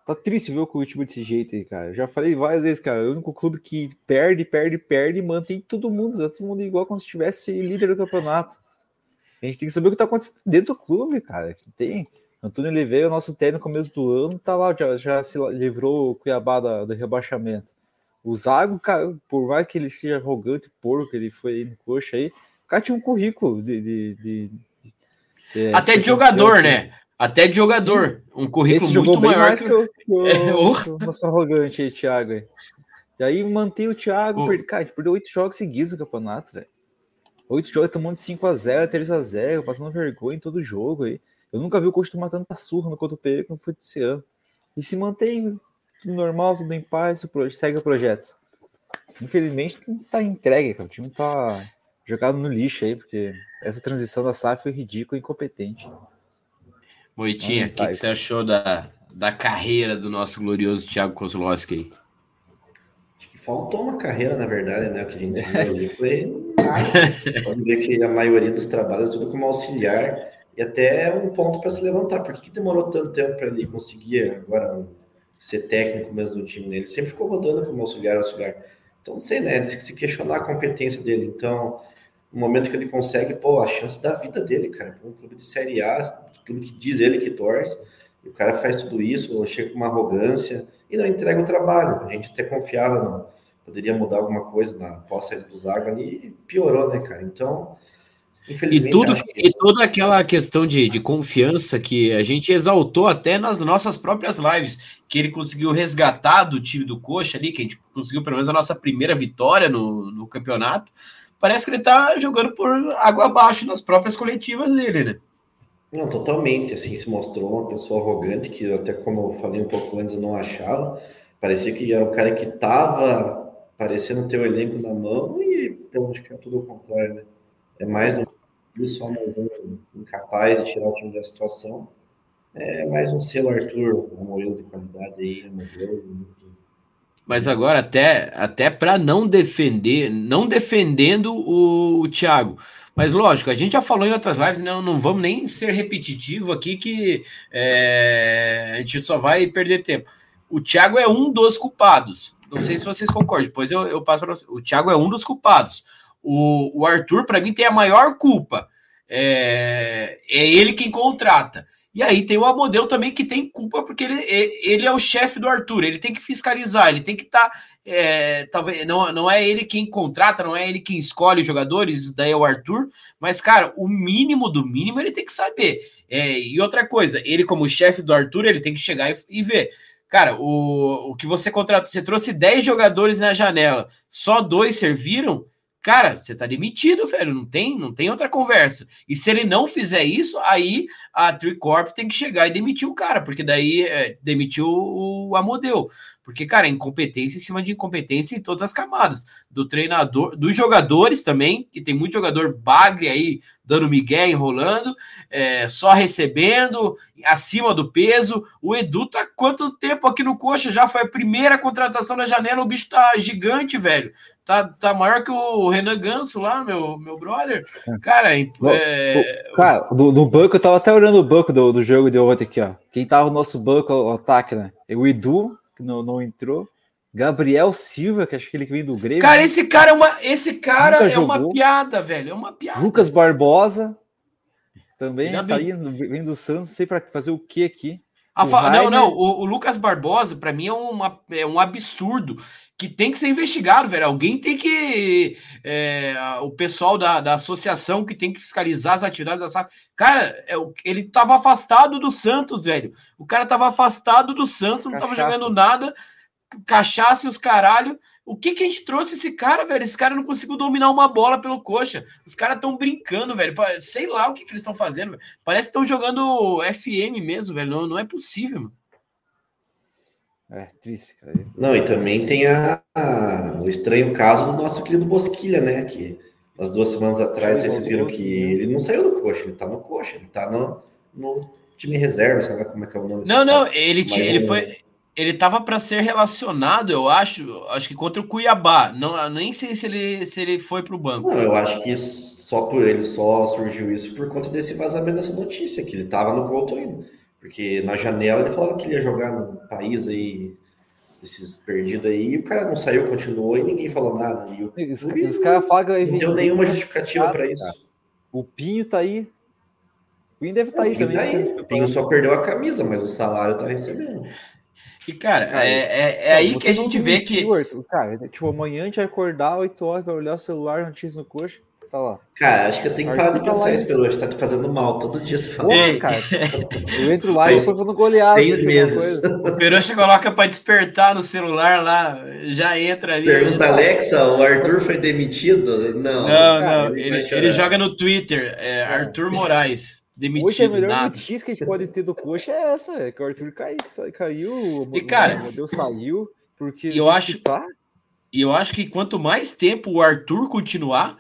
Tá triste ver o Curitiba desse jeito aí, cara. Já falei várias vezes, cara. É o único clube que perde, perde, perde mantém todo mundo, todo mundo igual como se estivesse líder do campeonato. A gente tem que saber o que está acontecendo dentro do clube, cara. Tem. Antônio Oliveira, nosso técnico no começo do ano, tá lá, já, já se livrou o Cuiabá da, do rebaixamento. O Zago, cara, por mais que ele seja arrogante, porco, ele foi aí no coxa aí, o cara tinha um currículo de. de, de, de é, Até de jogador, né? Até de jogador. Sim. Um currículo Esse muito maior que, que, o, o, <laughs> é, o nosso arrogante aí, Thiago. E aí mantém o Thiago, perde, cara, perdeu oito jogos seguidos no campeonato, velho. Oito jogos tomando de 5x0, 3x0, passando vergonha em todo jogo aí. Eu nunca vi o Coxa tomar tanta surra no Couto Pereira como foi desse ano. E se mantém tudo normal, tudo em paz, segue o projeto. Infelizmente, não tá entregue, cara. O time tá jogado no lixo aí, porque essa transição da SAF foi ridícula e incompetente. Moitinha, o que, que, você achou da, da carreira do nosso glorioso Thiago Kozlowski aí? Faltou uma carreira, na verdade, né? O que a gente <laughs> viu ali foi. Pode ver que a maioria dos trabalhos é tudo como auxiliar e até um ponto para se levantar. Por que, que demorou tanto tempo para ele conseguir agora ser técnico mesmo do time dele? Ele sempre ficou rodando como auxiliar, auxiliar. Então, não sei, né? Tem que se questionar a competência dele. Então, no momento que ele consegue, pô, a chance da vida dele, cara. Um clube de Série A, um clube que diz ele que torce, e o cara faz tudo isso, chega com uma arrogância e não entrega o trabalho. A gente até confiava no, poderia mudar alguma coisa na pós do Zaga e piorou, né, cara? Então, infelizmente. E, tudo, que... e toda aquela questão de, de confiança que a gente exaltou até nas nossas próprias lives, que ele conseguiu resgatar do time do Coxa ali, que a gente conseguiu pelo menos a nossa primeira vitória no, no campeonato. Parece que ele tá jogando por água abaixo nas próprias coletivas dele, né? Não, totalmente. Assim, se mostrou uma pessoa arrogante, que até como eu falei um pouco antes, eu não achava. Parecia que era o cara que tava parecendo ter o elenco na mão e eu acho que é tudo o contrário, né? É mais um só um incapaz de tirar o time da situação. É mais um selo Arthur, um modelo de qualidade aí, mas agora até até para não defender, não defendendo o, o Thiago. Mas lógico, a gente já falou em outras lives, não, não vamos nem ser repetitivo aqui que é, a gente só vai perder tempo. O Thiago é um dos culpados. Não sei se vocês concordam, depois eu, eu passo para vocês. O Thiago é um dos culpados. O, o Arthur, para mim, tem a maior culpa. É, é ele quem contrata. E aí tem o Amodeu também que tem culpa, porque ele, ele é o chefe do Arthur, ele tem que fiscalizar, ele tem que estar tá, é, talvez não, não é ele quem contrata, não é ele quem escolhe os jogadores, daí é o Arthur, mas, cara, o mínimo do mínimo ele tem que saber. É, e outra coisa, ele, como chefe do Arthur, ele tem que chegar e, e ver. Cara, o, o que você contratou, você trouxe 10 jogadores na janela, só dois serviram. Cara, você tá demitido, velho. Não tem, não tem outra conversa. E se ele não fizer isso, aí a Tricorp tem que chegar e demitir o cara, porque daí é, demitiu o Amodeu. Porque, cara, incompetência em cima de incompetência em todas as camadas. Do treinador, dos jogadores também, que tem muito jogador bagre aí, dando migué, enrolando, é, só recebendo, acima do peso. O Edu tá quanto tempo aqui no Coxa? Já foi a primeira contratação da janela, o bicho tá gigante, velho. Tá, tá maior que o Renan Ganso lá, meu, meu brother. Cara, é... cara do, do, banco, eu tava até olhando o banco do, do jogo de ontem aqui, ó. Quem tava no nosso banco, o ataque, né? O Edu, que não, não entrou. Gabriel Silva, que acho que ele vem do Grêmio. Cara, esse cara é uma, esse cara é uma piada, velho. É uma piada. Lucas Barbosa também tá aí, vem do Santos, não sei para fazer o que aqui. Fa... Não, não, o, o Lucas Barbosa, para mim, é, uma, é um absurdo que tem que ser investigado, velho. Alguém tem que. É, o pessoal da, da associação que tem que fiscalizar as atividades da SAF. Cara, é, ele estava afastado do Santos, velho. O cara estava afastado do Santos, não estava jogando nada, cachaça e os caralho. O que que a gente trouxe esse cara, velho? Esse cara não conseguiu dominar uma bola pelo coxa. Os caras estão brincando, velho. Sei lá o que, que eles estão fazendo. Velho. Parece que estão jogando FM mesmo, velho. Não, não é possível, mano. É, triste, cara. Não, e também tem a, a, o estranho caso do nosso querido Bosquilha, né? Que umas duas semanas atrás vocês viram que ele não saiu do coxa, ele tá no coxa, ele tá no, no time reserva, sabe como é que é o nome? Não, não, ele, ele foi ele tava para ser relacionado, eu acho, acho que contra o Cuiabá. Não, nem sei se ele, se ele foi para o banco. Não, eu acho que só por ele só surgiu isso por conta desse vazamento dessa notícia, que ele tava no Couto ainda. Porque na janela ele falava que ele ia jogar no país aí, esses perdidos aí, e o cara não saiu, continuou e ninguém falou nada. E o, os, os caras falam Não deu nenhuma justificativa para isso. O Pinho tá aí. O Pinho deve estar tá aí também. Tá aí. O Pinho só perdeu a camisa, mas o salário tá recebendo. E, cara, cara é, é, é aí que a gente vê que. Cara, tipo, amanhã a gente vai acordar 8 horas, vai olhar o celular, notícia no coxa, tá lá. Cara, acho que eu tenho que parar de pensar isso pelo hoje, tá te fazendo mal. Todo dia você fala. Porra, cara, <laughs> eu entro lá e depois vou no goleado. Seis meses. O Perucha coloca pra despertar no celular lá, já entra ali. Pergunta, Alexa, o Arthur foi demitido? Não. Não, cara, não. Ele, ele, ele, joga no Twitter, é, Arthur Moraes demitido. Hoje a melhor nada. notícia que a gente pode ter do Coxa é essa, é que o Arthur caiu, caiu e, cara, o modelo saiu, porque eu acho, tá... E eu acho que quanto mais tempo o Arthur continuar,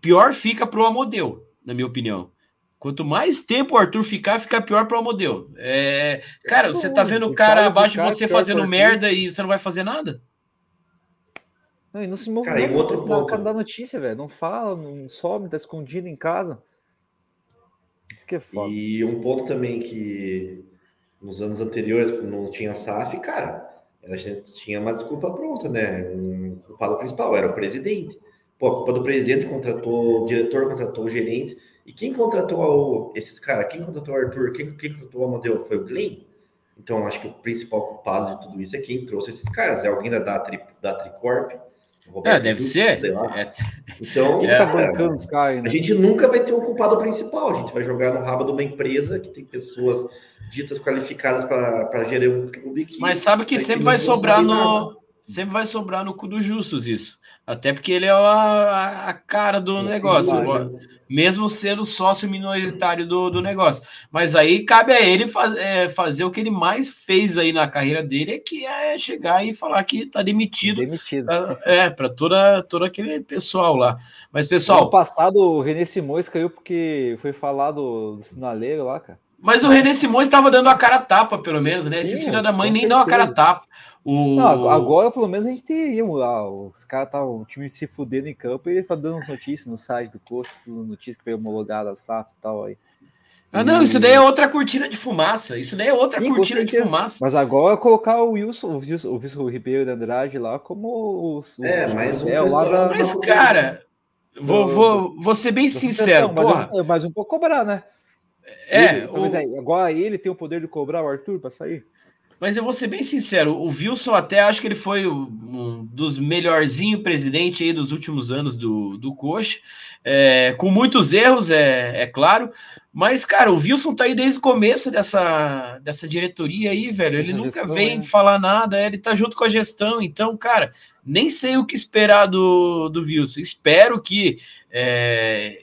pior fica pro Amodeu, na minha opinião. Quanto mais tempo o Arthur ficar, fica pior pro Amodeu. É, cara, você tá vendo o cara abaixo de você fazendo merda e você não vai fazer nada? Não, e não se movimenta, cara, outro ponto. da notícia, velho. Não fala, não some, tá escondido em casa. Isso que é foda. E um ponto também que nos anos anteriores, quando não tinha SAF, cara, a gente tinha uma desculpa pronta, né? Um culpado principal era o presidente. Pô, a culpa do presidente contratou, o diretor contratou o gerente. E quem contratou o, esses caras? Quem contratou o Arthur? Quem, quem contratou o Amadeu? Foi o Glenn? Então, acho que o principal culpado de tudo isso é quem trouxe esses caras. É alguém da, da, da Tricorp, é, deve ser. É. Então, é, tá a gente nunca vai ter um culpado principal. A gente vai jogar no rabo de uma empresa que tem pessoas ditas qualificadas para gerir um clube. Que Mas sabe que sempre vai sobrar no. Sempre vai sobrar no cu dos justos isso. Até porque ele é a, a cara do é negócio, mesmo sendo sócio minoritário do, do negócio. Mas aí cabe a ele faz, é, fazer o que ele mais fez aí na carreira dele, que é chegar e falar que está demitido. Demitido. Pra, é, para toda, todo aquele pessoal lá. Mas, pessoal. No passado, o René Simões caiu porque foi falar do, do sinaleiro lá, cara. Mas o René Simões estava dando a cara tapa, pelo menos, né? Esse filho da mãe nem deu a cara tapa. O... Não, agora, pelo menos, a gente teria lá. Os caras tá o time se fudendo em campo e ele tá dando notícias no site do Coach, notícia que foi homologada a SAF e tal aí. Ah, não, isso daí é outra cortina de fumaça. Isso daí é outra Sim, cortina de fumaça. Mas agora colocar o Wilson, o Wilson, o Wilson Ribeiro de Andrade lá como o, é, mas, é, lá da, mas cara, vou, vou, vou ser bem sincero. Mas, um, mas um pouco cobrar, né? É, ele, o... agora ele tem o poder de cobrar o Arthur para sair. Mas eu vou ser bem sincero, o Wilson até acho que ele foi um dos melhorzinhos presidentes aí dos últimos anos do, do Coxa, é, com muitos erros, é, é claro, mas, cara, o Wilson tá aí desde o começo dessa, dessa diretoria aí, velho. Ele Essa nunca gestão, vem é. falar nada, ele tá junto com a gestão. Então, cara, nem sei o que esperar do, do Wilson. Espero que é,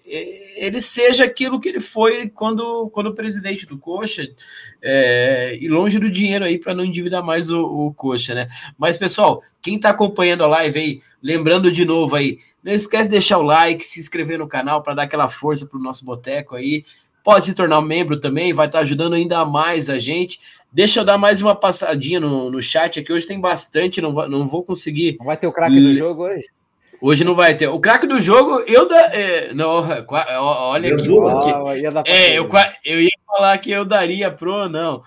ele seja aquilo que ele foi quando, quando presidente do Coxa é, e longe do dinheiro aí para não endividar mais o, o Coxa, né? Mas, pessoal, quem tá acompanhando a live aí, lembrando de novo aí, não esquece de deixar o like, se inscrever no canal para dar aquela força pro nosso boteco aí pode se tornar membro também, vai estar ajudando ainda mais a gente. Deixa eu dar mais uma passadinha no, no chat aqui. Hoje tem bastante, não, vai, não vou conseguir. Não vai ter o craque do jogo hoje? Hoje não vai ter. O craque do jogo, eu da. É, não, olha aqui. Porque, é, eu, eu ia falar que eu daria pro, não.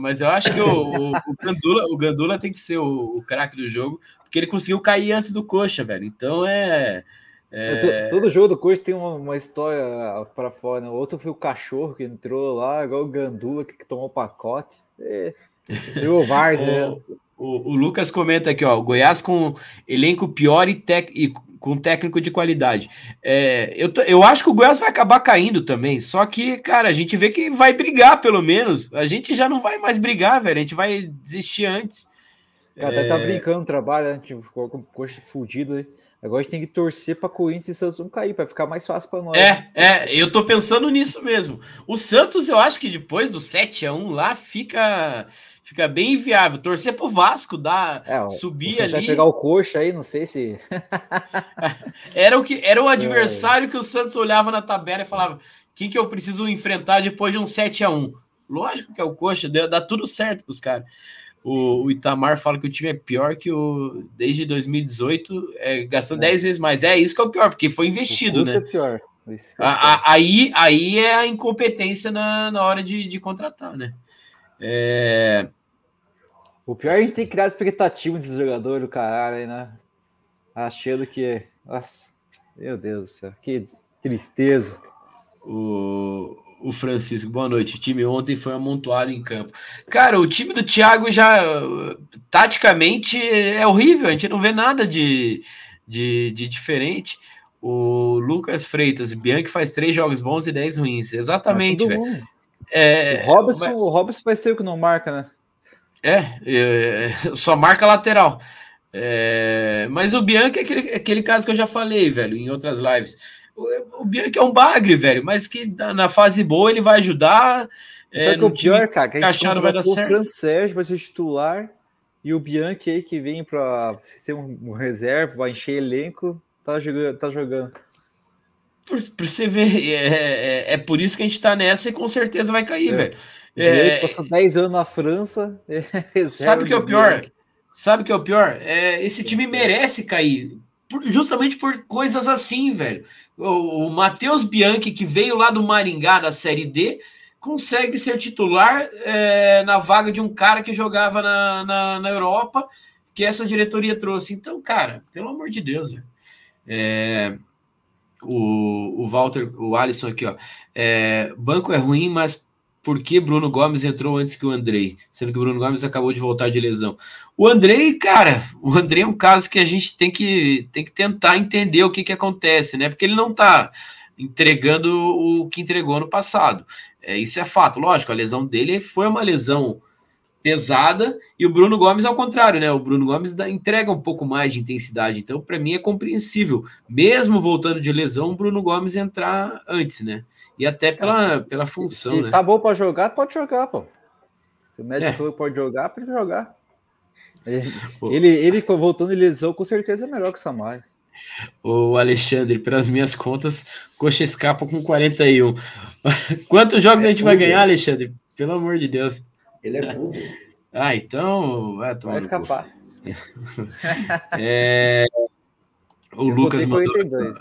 Mas eu acho que o, o, o, Gandula, o Gandula tem que ser o, o craque do jogo, porque ele conseguiu cair antes do coxa, velho. Então é. É... Todo jogo do Coxa tem uma, uma história para fora. Né? Outro foi o cachorro que entrou lá, igual o Gandula que tomou o pacote. E, e o Várzea. <laughs> o, o, Lucas comenta aqui, ó, Goiás com elenco pior e, tec, e com técnico de qualidade. É, eu, eu acho que o Goiás vai acabar caindo também, só que, cara, a gente vê que vai brigar pelo menos. A gente já não vai mais brigar, velho, a gente vai desistir antes. Cara, é... até tá é. brincando no trabalho, né? a gente ficou com o coxa fudido aí. Agora a gente tem que torcer para Corinthians e Santos não cair, para ficar mais fácil para nós. É, é, eu tô pensando nisso mesmo. O Santos, eu acho que depois do 7 a 1 lá fica fica bem inviável. Torcer pro Vasco, dar é, subir ali. vai pegar o coxa aí, não sei se <laughs> Era o que era o é. adversário é. que o Santos olhava na tabela e falava: "Quem que eu preciso enfrentar depois de um 7 a 1?" Lógico que é o coxa, dá tudo certo pros caras. O, o, Itamar fala que o time é pior que o desde 2018, é, gastando é. 10 vezes mais. É isso que é o pior, porque foi investido, né? É pior. É a, a, aí, aí é a incompetência na, na hora de, de contratar, né? É... O pior é a gente tem que criar expectativa desses jogadores do caralho né? Achando que. Nossa, meu Deus do céu, que tristeza. O, o Francisco, boa noite. O time ontem foi amontoado em campo. Cara, o time do Thiago já taticamente é horrível, a gente não vê nada de, de, de diferente. O Lucas Freitas, Bianchi faz três jogos bons e dez ruins. Exatamente, velho. É, o Robson, mas... o Robson faz tempo que não marca, né? É, é só marca lateral. É, mas o Bianchi é aquele, aquele caso que eu já falei, velho, em outras lives o, Bianchi é um bagre, velho, mas que na, fase boa ele vai ajudar. É, Sabe que o pior, cara, que a gente vai dar certo. o Fran Sérgio vai ser titular e o Bianchi aí que vem para ser um, reserva, vai encher elenco, tá jogando. Tá jogando. Por, por você ver, é, é, é, por isso que a gente tá nessa e com certeza vai cair, é. velho. É, passou 10 anos na França. <laughs> sabe o que é o pior? Sabe o que é o pior? É, esse time merece cair justamente por coisas assim, velho. O, o Matheus Bianchi, que veio lá do Maringá da Série D, consegue ser titular é, na vaga de um cara que jogava na, na, na, Europa, que essa diretoria trouxe. Então, cara, pelo amor de Deus. É, o, o Walter, o Alisson aqui, ó. É, banco é ruim, mas por que Bruno Gomes entrou antes que o Andrei? Sendo que o Bruno Gomes acabou de voltar de lesão. O Andrei, cara, o Andrei é um caso que a gente tem que, tem que tentar entender o que, que acontece, né? Porque ele não tá entregando o que entregou no passado. É, isso é fato, lógico, a lesão dele foi uma lesão pesada e o Bruno Gomes ao contrário, né? O Bruno Gomes dá, entrega um pouco mais de intensidade, então para mim é compreensível, mesmo voltando de lesão, o Bruno Gomes entrar antes, né? E até pela, se, pela função, se né? tá bom para jogar, pode jogar, pô. Se o médico é. pode jogar, pode jogar. Ele, ele voltando de lesão, com certeza é melhor que o Samares. O Alexandre, pelas minhas contas, Coxa escapa com 41. <laughs> Quantos jogos é a gente vai ganhar, Alexandre? Pelo amor de Deus. Ele é burro. Ah, então vai, vai escapar. <laughs> é... O Eu Lucas mandou. 82.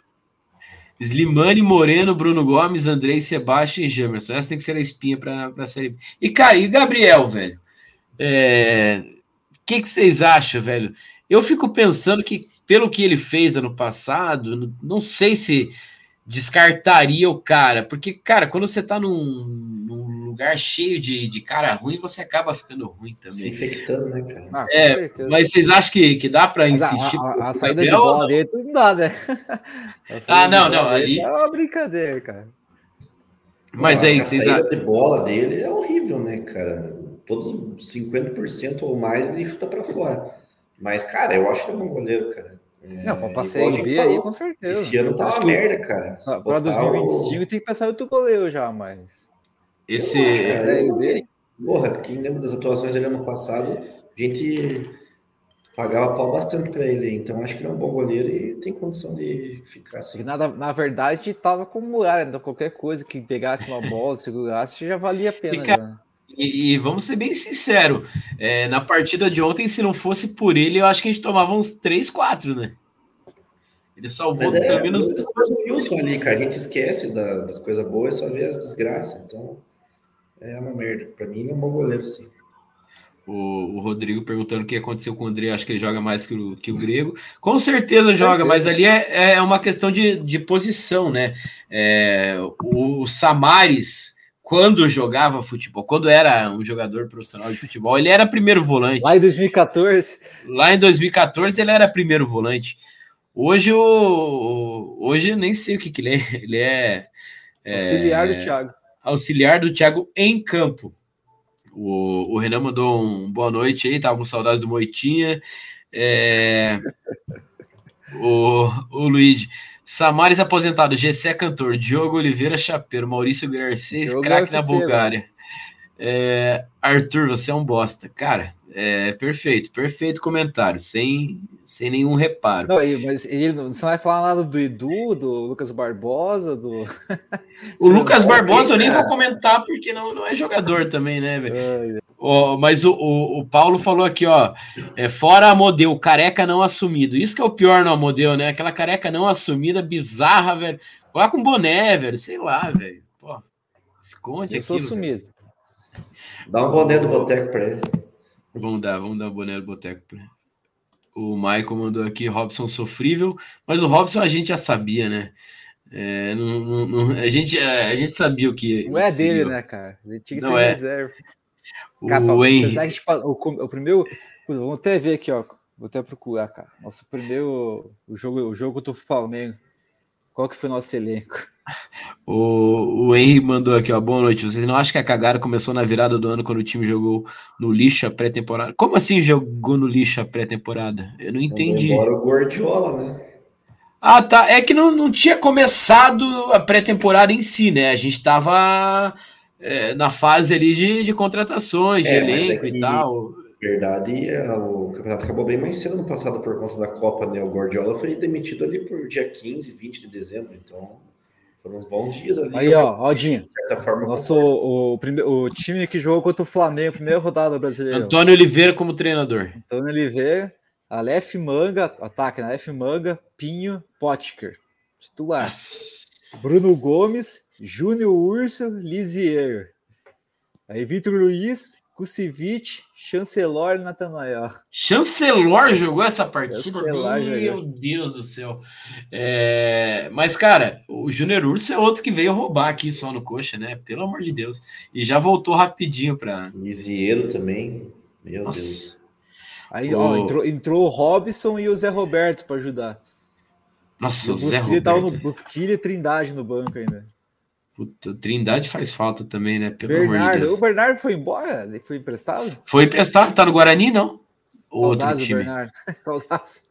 Slimane, Moreno, Bruno Gomes, Andrei, Sebastião e Jamerson. Essa tem que ser a espinha para a série. E, cara, e Gabriel, velho? É que, que vocês acham, velho? Eu fico pensando que, pelo que ele fez ano passado, não sei se descartaria o cara, porque, cara, quando você tá num, num lugar cheio de, de cara ruim, você acaba ficando ruim Se também. infectando, né, cara? Ah, É. Mas vocês acham que, que dá para a- insistir? a, a, o saída de Gabriel ou bola dele não dá, né? A <laughs> Ah, de não, não, ali- É uma brincadeira, cara. Mas Pô, aí, a vocês saída acham. de bola dele é horrível, né, cara? Todos 50% ou mais ele chuta pra fora. Mas, cara, eu acho que é bom goleiro, cara. É, Não, pra igual passeio a e gente B aí, com certeza. Esse ano tá uma merda, cara. Se Para botar 2025 tem que pensar em outro goleiro já, mas. Esse, o- Porra, quem lembra das atuações dele ano passado, a gente pagava pau bastante pra ele. Então, acho que ele é um bom goleiro e tem condição de ficar assim. Na, na verdade tava com muralha, então qualquer coisa que pegasse uma bola, segurasse, já valia a pena. Fica-. E, e vamos ser bem sinceros, é, na partida de ontem, se não fosse por ele, eu acho que a gente tomava uns 3, 4, né? Ele salvou Mas é, pelo menos. Wilson ali, cara. A gente esquece da- das coisas boas e só vê as desgraças. Então, é uma merda. Pra mim, ele é um bom goleiro, sim. O, o Rodrigo perguntando o que aconteceu com o André, acho que ele joga mais que o, que o Grego. Com certeza joga, mas ali é, é uma questão de, de posição, né? É, o Samares, quando jogava futebol, quando era um jogador profissional de futebol, ele era primeiro volante. Lá em 2014, Lá em 2014 ele era primeiro volante. Hoje o hoje eu nem sei o que, que ele é. Ele é, é, auxiliar do Thiago. Auxiliar do Thiago em campo. O, o Renan mandou um boa noite aí, tava com saudades do Moitinha. É, o, o Luigi. Samares aposentado, Gessé cantor, Diogo Oliveira chapeiro, Maurício Garcês, Diogo craque na UFC, Bulgária. É, Arthur, você é um bosta. Cara, é perfeito, perfeito comentário, sem, sem nenhum reparo. Não, mas ele, não- você não vai falar nada do Edu, do Lucas Barbosa, do. O <laughs> Lucas Barbosa eu nem vou comentar porque não, não é jogador também, né, velho? Ó, mas o, o, o Paulo falou aqui, ó, é, fora a Model, careca não assumido. Isso que é o pior no Model, né? Aquela careca não assumida, bizarra, velho. Coloca um boné, velho, sei lá, velho. Pô, esconde eu sou aquilo, velho. sumido. Dá um boné do boteco pra ele. Vamos dar, vamos dar o boné do Boteco. pra. O Michael mandou aqui, Robson sofrível, mas o Robson a gente já sabia, né? É, não- não- não- a, gente, a gente sabia o que. Não é dele, né, cara? Ele tinha que Não ser é. reserva. O Henry. apesar que a gente pa- o, o primeiro. Vamos até ver aqui, ó. Vou até procurar, cara. Nosso primeiro. O jogo, o jogo do Flamengo. Qual que foi o nosso elenco? O, o Henry mandou aqui, ó. Boa noite. Vocês não acham que a cagada começou na virada do ano quando o time jogou no lixo a pré-temporada? Como assim jogou no lixo a pré-temporada? Eu não entendi. Embora o Gordiola, né? Ah, tá. É que não, não tinha começado a pré-temporada em si, né? A gente tava é, na fase ali de, de contratações, de É, mas é elenco e que- tal. Na verdade, é, o campeonato acabou bem mais cedo no passado por conta da Copa, né? O Gordiola foi demitido ali por dia 15, 20 de dezembro. Então, foram uns bons dias ali. Aí, ó, Aldinho. De certa forma, Nosso, o, prime- o time que jogou contra o Flamengo, primeira rodada brasileira. Antônio Oliveira como treinador. Antônio Oliveira, Aleph Manga, ataque na Aleph Manga, Pinho, Potker. Titular. Nossa. Bruno Gomes, Júnior Urso, Lisiero. Aí Vitor Luiz, Kusevich, Chancelor e Natanael. Chancelor jogou essa partida? Chancelor Meu jogou. Deus do céu. É, Mas, cara, o Júnior Urso é outro que veio roubar aqui só no coxa, né? Pelo amor de Deus. E já voltou rapidinho pra. Lisieiro também. Meu Deus. Nossa. Aí, O- ó, entrou, entrou o Robson e o Zé Roberto para ajudar. Nossa, o o Zé Busquilha tava no Roberto. Busquilha e Trindade no banco ainda. Puta, Trindade faz falta também, né? Pelo amor de Bernardo, Deus. o Bernardo foi embora? Ele foi emprestado? Foi emprestado, tá no Guarani, não? Outro Saudades time. Bernardo. <laughs> Saudades.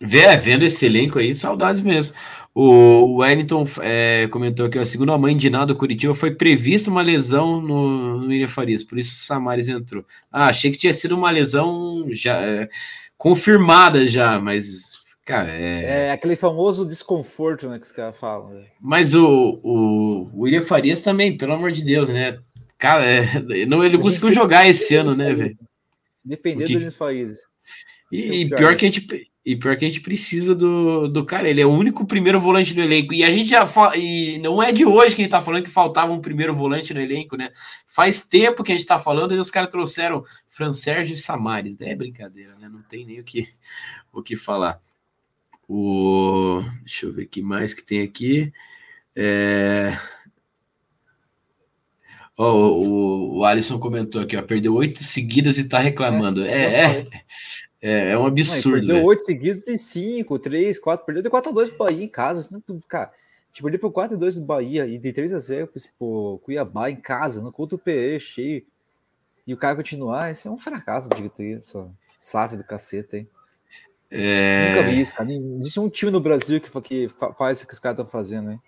Vê, vendo esse elenco aí, saudades mesmo. O Wellington é, comentou segundo a mãe de nada do Curitiba, foi prevista uma lesão no, no William Farias, por isso o Samares entrou. Ah, achei que tinha sido uma lesão já é, confirmada já, mas, cara, é... É aquele famoso desconforto, né, que os caras falam. né? Mas o, o William Farias também, pelo amor de Deus, né? Cara, é, não, ele conseguiu jogar esse ano, né, velho? Dependendo O que- dos países. Esse é o E, e pior, né? que a gente, e pior que a gente precisa do, do cara. Ele é o único primeiro volante do elenco. E a gente já e não é de hoje que a gente tá falando que faltava um primeiro volante no elenco, né? Faz tempo que a gente tá falando e os caras trouxeram Fran Sérgio e Samares. É brincadeira, né? Não tem nem o que, o que falar. O, deixa eu ver o que mais que tem aqui. É, Oh, o, o Alisson comentou aqui, ó, perdeu oito seguidas e tá reclamando. É, é, é, é um absurdo. Não, perdeu oito seguidas e cinco, três, quatro, perdeu de 4 a 2 pro Bahia em casa. Assim, cara, tipo, perdeu por 4 a 2 do Bahia e de 3 a 0 pro Cuiabá em casa, no contra o PE cheio. E o cara continuar, esse é um fracasso, digo essa SAF do cacete, hein? É... Nunca vi isso, cara. Existe um time no Brasil que, que faz o que os caras estão fazendo, hein?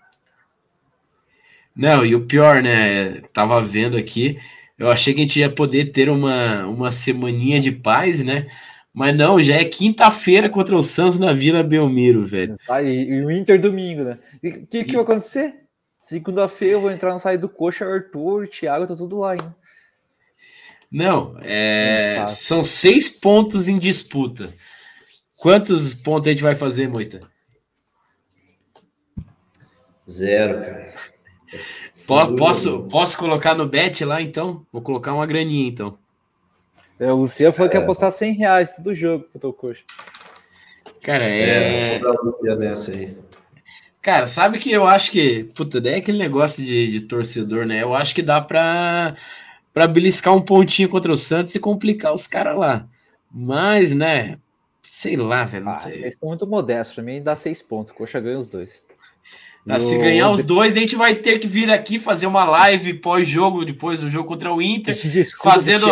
Não, e o pior, né? Tava vendo aqui, eu achei que a gente ia poder ter uma, uma semaninha de paz, né? Mas não, já é quinta-feira contra o Santos na Vila Belmiro, velho. Ah, e, o Inter domingo, né? O que, que vai acontecer? Segunda-feira eu vou entrar no sair do Coxa, Arthur, Thiago, tá tudo lá hein? Não, é, são seis pontos em disputa. Quantos pontos a gente vai fazer, Moita? Zero, cara. Posso, posso colocar no bet lá, então? Vou colocar uma graninha, então. É, o Luciano falou é. que ia apostar 100 reais do jogo pro coxa. Cara, é... é vou Luciano nessa aí. Cara, sabe que eu acho que... Puta, daí é aquele negócio de, de torcedor, né? Eu acho que dá pra, pra beliscar um pontinho contra o Santos e complicar os caras lá. Mas, né... Sei lá, velho, não ah, sei. Eles estão muito modestos. Pra mim, dá seis pontos. Coxa ganha os dois. Ah, se ganhar os dois, a gente vai ter que vir aqui fazer uma live pós-jogo, depois do jogo contra o Inter. Desculpa, fazendo,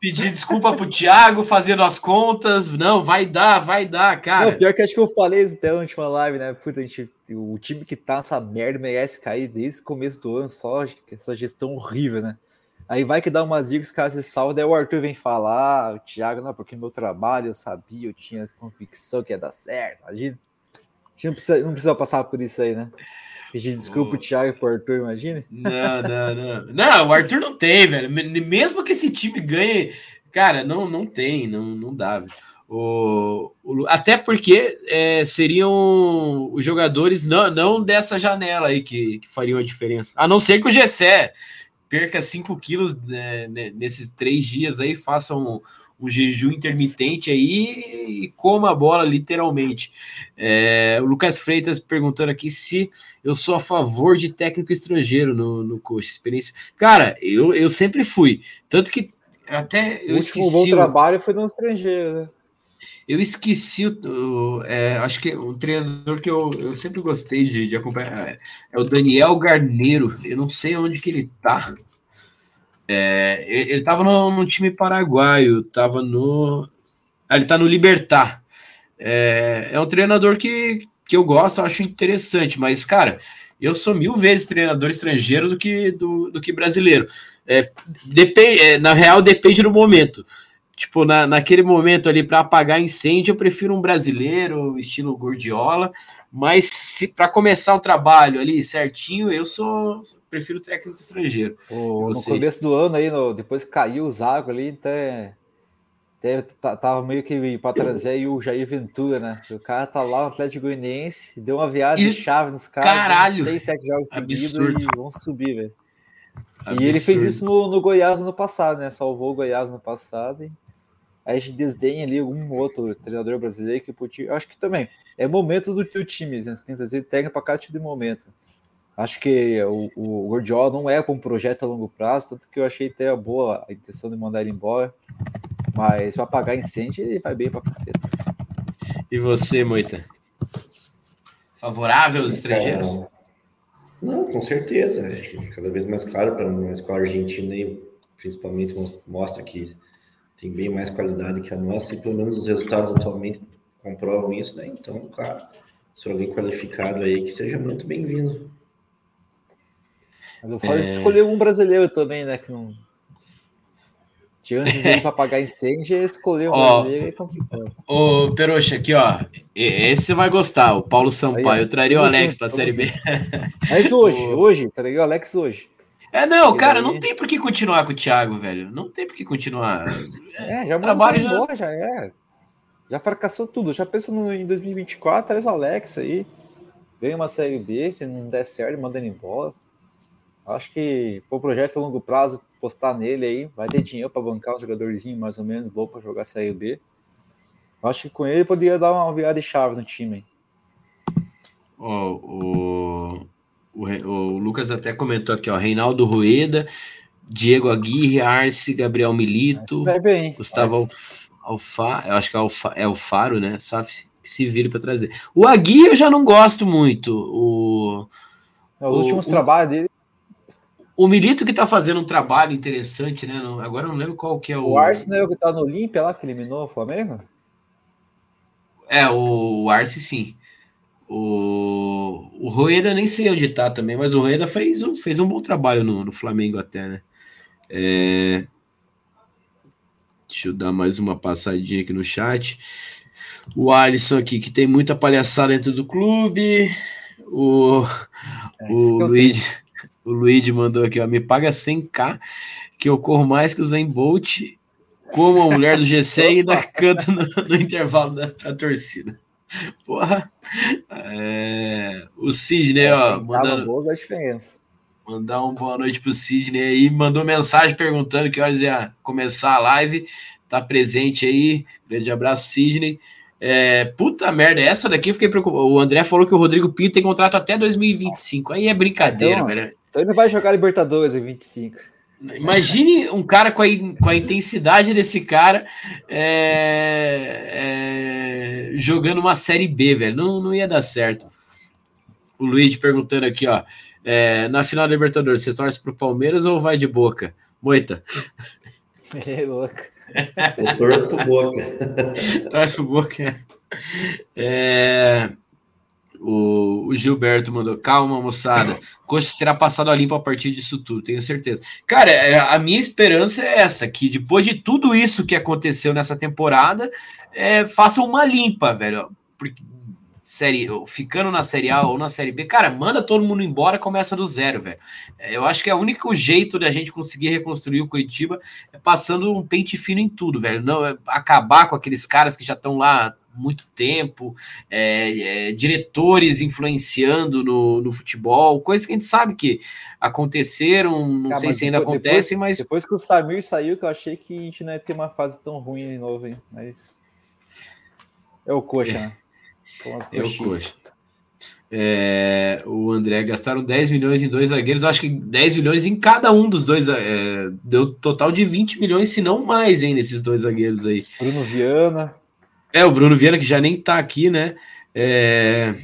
pedir desculpa pro Thiago, fazendo as contas. Não, vai dar, vai dar, cara. Não, pior que acho que eu falei até na última live, né? Puta, a gente, o time que tá nessa merda merece cair desde o começo do ano, só essa gestão horrível, né? Aí vai que dá umas dicas, se salva, daí o Arthur vem falar, o Thiago, não, porque meu trabalho eu sabia, eu tinha convicção que ia dar certo. Imagina gente não precisa, não precisa passar por isso aí, né? Pedir desculpa pro Thiago e pro Arthur, imagine? Não, não, não. Não, o Arthur não tem, velho. Mesmo que esse time ganhe, cara, não, não tem, não, não dá, velho. O, o, até porque é, seriam os jogadores não, não dessa janela aí que, que fariam a diferença. A não ser que o Gessé perca 5 quilos né, nesses três dias aí, faça um, um jejum intermitente aí e coma a bola literalmente. É, o Lucas Freitas perguntando aqui se eu sou a favor de técnico estrangeiro no, no coach, experiência. Cara, eu, eu sempre fui. Tanto que até eu o último bom trabalho foi no estrangeiro, né? Eu esqueci, o, é, acho que um treinador que eu, eu sempre gostei de, de acompanhar é, é o Daniel Garneiro. Eu não sei onde que ele tá. É, ele estava no, no, time paraguaio, estava no. Ah, ele está no Libertar. É, é um treinador que, que eu gosto, acho interessante, mas, cara, eu sou mil vezes treinador estrangeiro do que, do, do que brasileiro. É, depende, é, na real, depende do momento. Tipo, na, naquele momento ali, para apagar incêndio, eu prefiro um brasileiro, estilo Gordiola, mas se para começar o trabalho ali certinho, eu sou prefiro técnico estrangeiro. O, no começo do ano aí, no, depois caiu o Zago ali, até, até tava meio que para trazer aí o Jair Ventura, né? O cara tá lá no Atlético Goianiense, deu uma viada e... de chave nos caras, caralho, seis, sete jogos seguidos e vão subir, velho. E ele fez isso no, no Goiás no passado, né? Salvou o Goiás no passado. E a gente desdenha ali algum outro treinador brasileiro que podia. Acho que também é momento do, do time, né? Você tem que trazer técnica para cada tipo de momento. Acho que o, o Gordiola não é com um projeto a longo prazo, tanto que eu achei até boa a intenção de mandar ele embora. Mas para apagar incêndio, ele vai bem para caceta. E você, Moita? Favorável aos estrangeiros? É, não, com certeza. Cada vez mais claro para nós com a Argentina aí, principalmente mostra que tem bem mais qualidade que a nossa e pelo menos os resultados atualmente comprovam isso, né? Então, claro, se alguém qualificado aí, que seja muito bem-vindo. Mas eu falo é... escolher um brasileiro também, né? Que não. Chances de para pagar incêndio, escolher um ó, brasileiro é complicado. Ô, Peroxa, aqui, ó. Esse você vai gostar, o Paulo Sampaio. Aí, eu traria o Alex para a Série B. Mas hoje, <laughs> hoje, traria o Alex hoje. É, não, cara, não tem por que continuar com o Thiago, velho. Não tem por que continuar. É, já trabalho já... Embora, já é. Já fracassou tudo. Já pensou no, em 2024, traz o Alex aí. Vem uma Série B, se não der certo, manda ele embora. Acho que o projeto a longo prazo, postar nele aí, vai ter dinheiro para bancar um jogadorzinho mais ou menos bom para jogar Série B. Acho que com ele poderia dar uma virada de chave no time. Oh, o, o o, Lucas até comentou aqui, ó, Reinaldo Rueda, Diego Aguirre, Arce, Gabriel Milito, bem, Gustavo Alfaro, eu acho que é, Alfa, é o Faro, né? Só se vira para trazer. O Aguirre eu já não gosto muito. O, é, Os o, últimos o, trabalhos dele. O Milito que tá fazendo um trabalho interessante, né? Agora eu não lembro qual que é o. O Arce não é o que tá no Olímpia lá, que eliminou o Flamengo? É, o Arce sim. O, o Rueda nem sei onde tá também, mas o Rueda fez um, fez um bom trabalho no, no Flamengo até, né? É... Deixa eu dar mais uma passadinha aqui no chat. O Alisson aqui, que tem muita palhaçada dentro do clube. O, é, o, Luigi, o Luigi mandou aqui, ó, me paga 100k, que eu corro mais que o Zen Bolt, como a mulher do GC e ainda canto no, no intervalo da torcida. <laughs> Porra. É, o Sidney, é, ó, mandando, a diferença. mandar uma boa noite pro Sidney aí, mandou mensagem perguntando que horas ia começar a live, tá presente aí, grande abraço, Sidney. É, puta merda, essa daqui eu fiquei preocupado. O André falou que o Rodrigo Pinto tem contrato até 2025. Aí é brincadeira, então, velho. Então ele vai jogar Libertadores em 25. Imagine um cara com a, com a intensidade desse cara é, é, jogando uma série B, velho. Não, não ia dar certo. O Luiz perguntando aqui, ó. É, na final da Libertadores, você torce pro Palmeiras ou vai de boca? Moita. <laughs> É louco. Eu torço pro Boca. <laughs> torce pro Boca. É, o, o, Gilberto mandou, calma, moçada. Coxa será passado a limpo a partir disso tudo, tenho certeza. Cara, é, a minha esperança é essa: que depois de tudo isso que aconteceu nessa temporada, é, faça uma limpa, velho. Porque série, ficando na série A ou na série B, cara, manda todo mundo embora, começa do zero, velho. É, eu acho que é o único jeito da gente conseguir reconstruir o Curitiba é passando um pente fino em tudo, velho. Não é acabar com aqueles caras que já estão lá muito tempo, é, é, diretores influenciando no, no, futebol, coisas que a gente sabe que aconteceram, não ah, sei se ainda depois, acontecem, mas. Depois que o Samir saiu, que eu achei que a gente não ia ter uma fase tão ruim de novo, hein? Mas. É o coxa, né? Eu coxa. É, o André gastaram 10 milhões em dois zagueiros. Eu acho que 10 milhões em cada um dos dois. É, deu total de 20 milhões, se não mais, hein, nesses dois zagueiros aí. Bruno Viana. É, o Bruno Viana, que já nem tá aqui, né? É,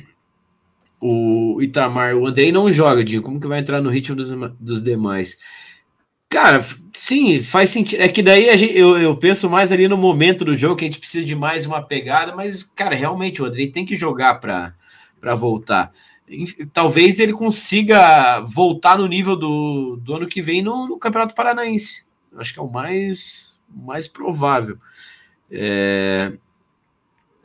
o Itamar, o Andrei não joga, Dinho. Como que vai entrar no ritmo dos, dos demais? Cara, sim, faz sentido. É que daí gente, eu, eu penso mais ali no momento do jogo que a gente precisa de mais uma pegada, mas, cara, realmente o Andrei tem que jogar para voltar. Talvez ele consiga voltar no nível do, do ano que vem no, no Campeonato Paranaense. Acho que é o mais, mais provável. É,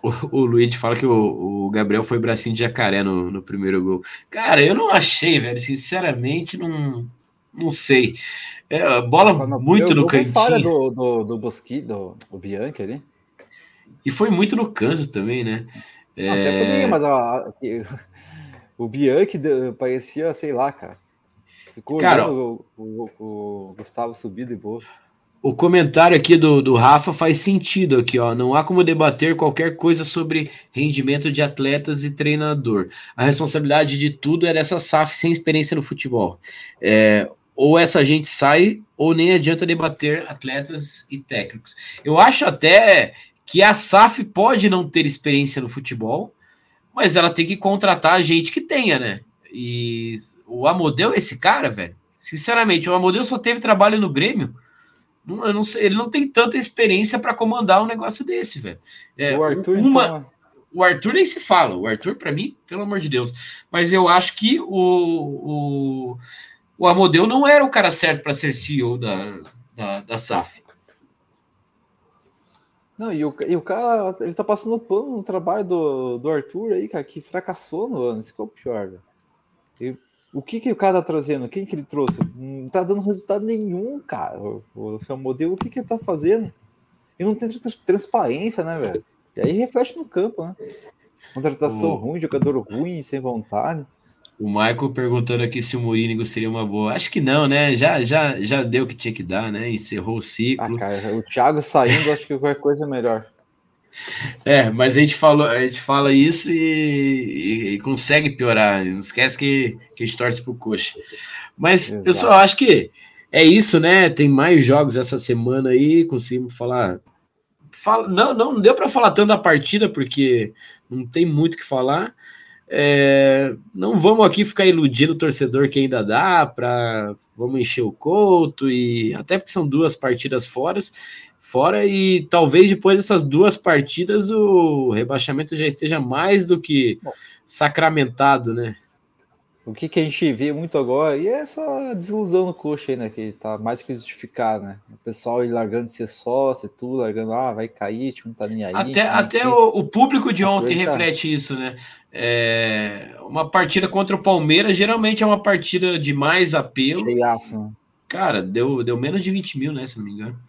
o, o Luiz fala que o, o, Gabriel foi bracinho de jacaré no, no primeiro gol. Cara, eu não achei, velho. Sinceramente, não, não sei. É, bola muito no cantinho. Falha do, do, do Bosqui, do, do Bianchi ali. E foi muito no canto também, né? É... Até poderia, mas ó, o Bianchi parecia, sei lá, cara. Ficou cara, o, o, o, Gustavo subido e boa. O comentário aqui do, do Rafa faz sentido aqui, ó. Não há como debater qualquer coisa sobre rendimento de atletas e treinador. A responsabilidade de tudo é dessa SAF sem experiência no futebol. É, ou essa gente sai, ou nem adianta debater atletas e técnicos. Eu acho até que a SAF pode não ter experiência no futebol, mas ela tem que contratar gente que tenha, né? E o Amodeu é esse cara, velho. Sinceramente, o Amodeu só teve trabalho no Grêmio. Não, não sei, ele não tem tanta experiência para comandar um negócio desse, velho. É, o Arthur, uma, então... o Arthur nem se fala. O Arthur, para mim, pelo amor de Deus. Mas eu acho que o, o o Amodeu não era o cara certo para ser CEO da, da, da SAF. Não, e o, e o cara, ele tá passando pano no trabalho do, do Arthur aí, cara, que fracassou no ano, esse que é o pior, e, o que que o cara tá trazendo? Quem que ele trouxe? Não tá dando resultado nenhum, cara. O, o, o modelo, o que que ele tá fazendo? E não tem transparência, né, velho? E aí reflete no campo, né? Contratação o... ruim, jogador ruim, sem vontade. O Michael perguntando aqui se o Mourinho seria uma boa. Acho que não, né? Já, já, já deu o que tinha que dar, né? Encerrou o ciclo. Ah, cara, o Thiago saindo, acho que qualquer coisa é melhor. É, mas a gente, falou, a gente fala isso e, e, e consegue piorar. Não esquece que, que a gente torce pro coxa. Mas, Exato. pessoal, acho que é isso, né? Tem mais jogos essa semana aí, conseguimos falar. Fala, não, não deu para falar tanto da partida, porque não tem muito o que falar. É, não vamos aqui ficar iludindo o torcedor que ainda dá para vamos encher o couto e até porque são duas partidas fora, fora e talvez depois dessas duas partidas o rebaixamento já esteja mais do que sacramentado, né? O que, que a gente vê muito agora e é essa desilusão no coxa aí, né? Que tá mais que justificado, né? O pessoal largando de ser sócio, tudo, largando, ah, vai cair, tipo, não tá nem aí. Até, até o, o, público de ontem tá. reflete tá. isso, né? É, uma partida contra o Palmeiras geralmente é uma partida de mais apelo. Cheiaço, né? Cara, deu, deu menos de 20 mil, né? Se não me engano.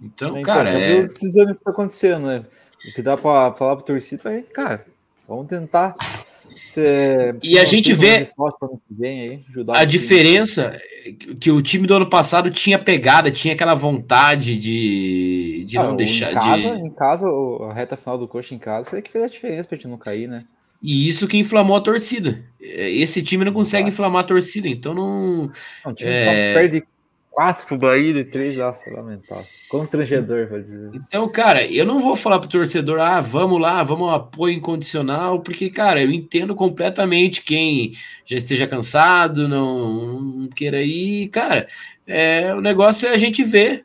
Então, então cara. é... precisando o que tá acontecendo, né? O que dá para falar pro torcida é, cara, vamos tentar e a gente vê aí, a diferença que o time do ano passado tinha pegada, tinha aquela vontade de, de ah, não deixar. Em casa, de... em casa, a reta final do coxa em casa é que fez a diferença pra gente não cair, né? E isso que inflamou a torcida. Esse time não consegue inflamar a torcida, então não. não o time é... perde quatro pro Bahia e três, nossa, lamentável. Constrangedor, pode dizer. Então, cara, eu não vou falar pro torcedor, ah, vamos lá, vamos apoio incondicional, porque, cara, eu entendo completamente quem já esteja cansado, não, não queira ir, cara, é, o negócio é a gente ver.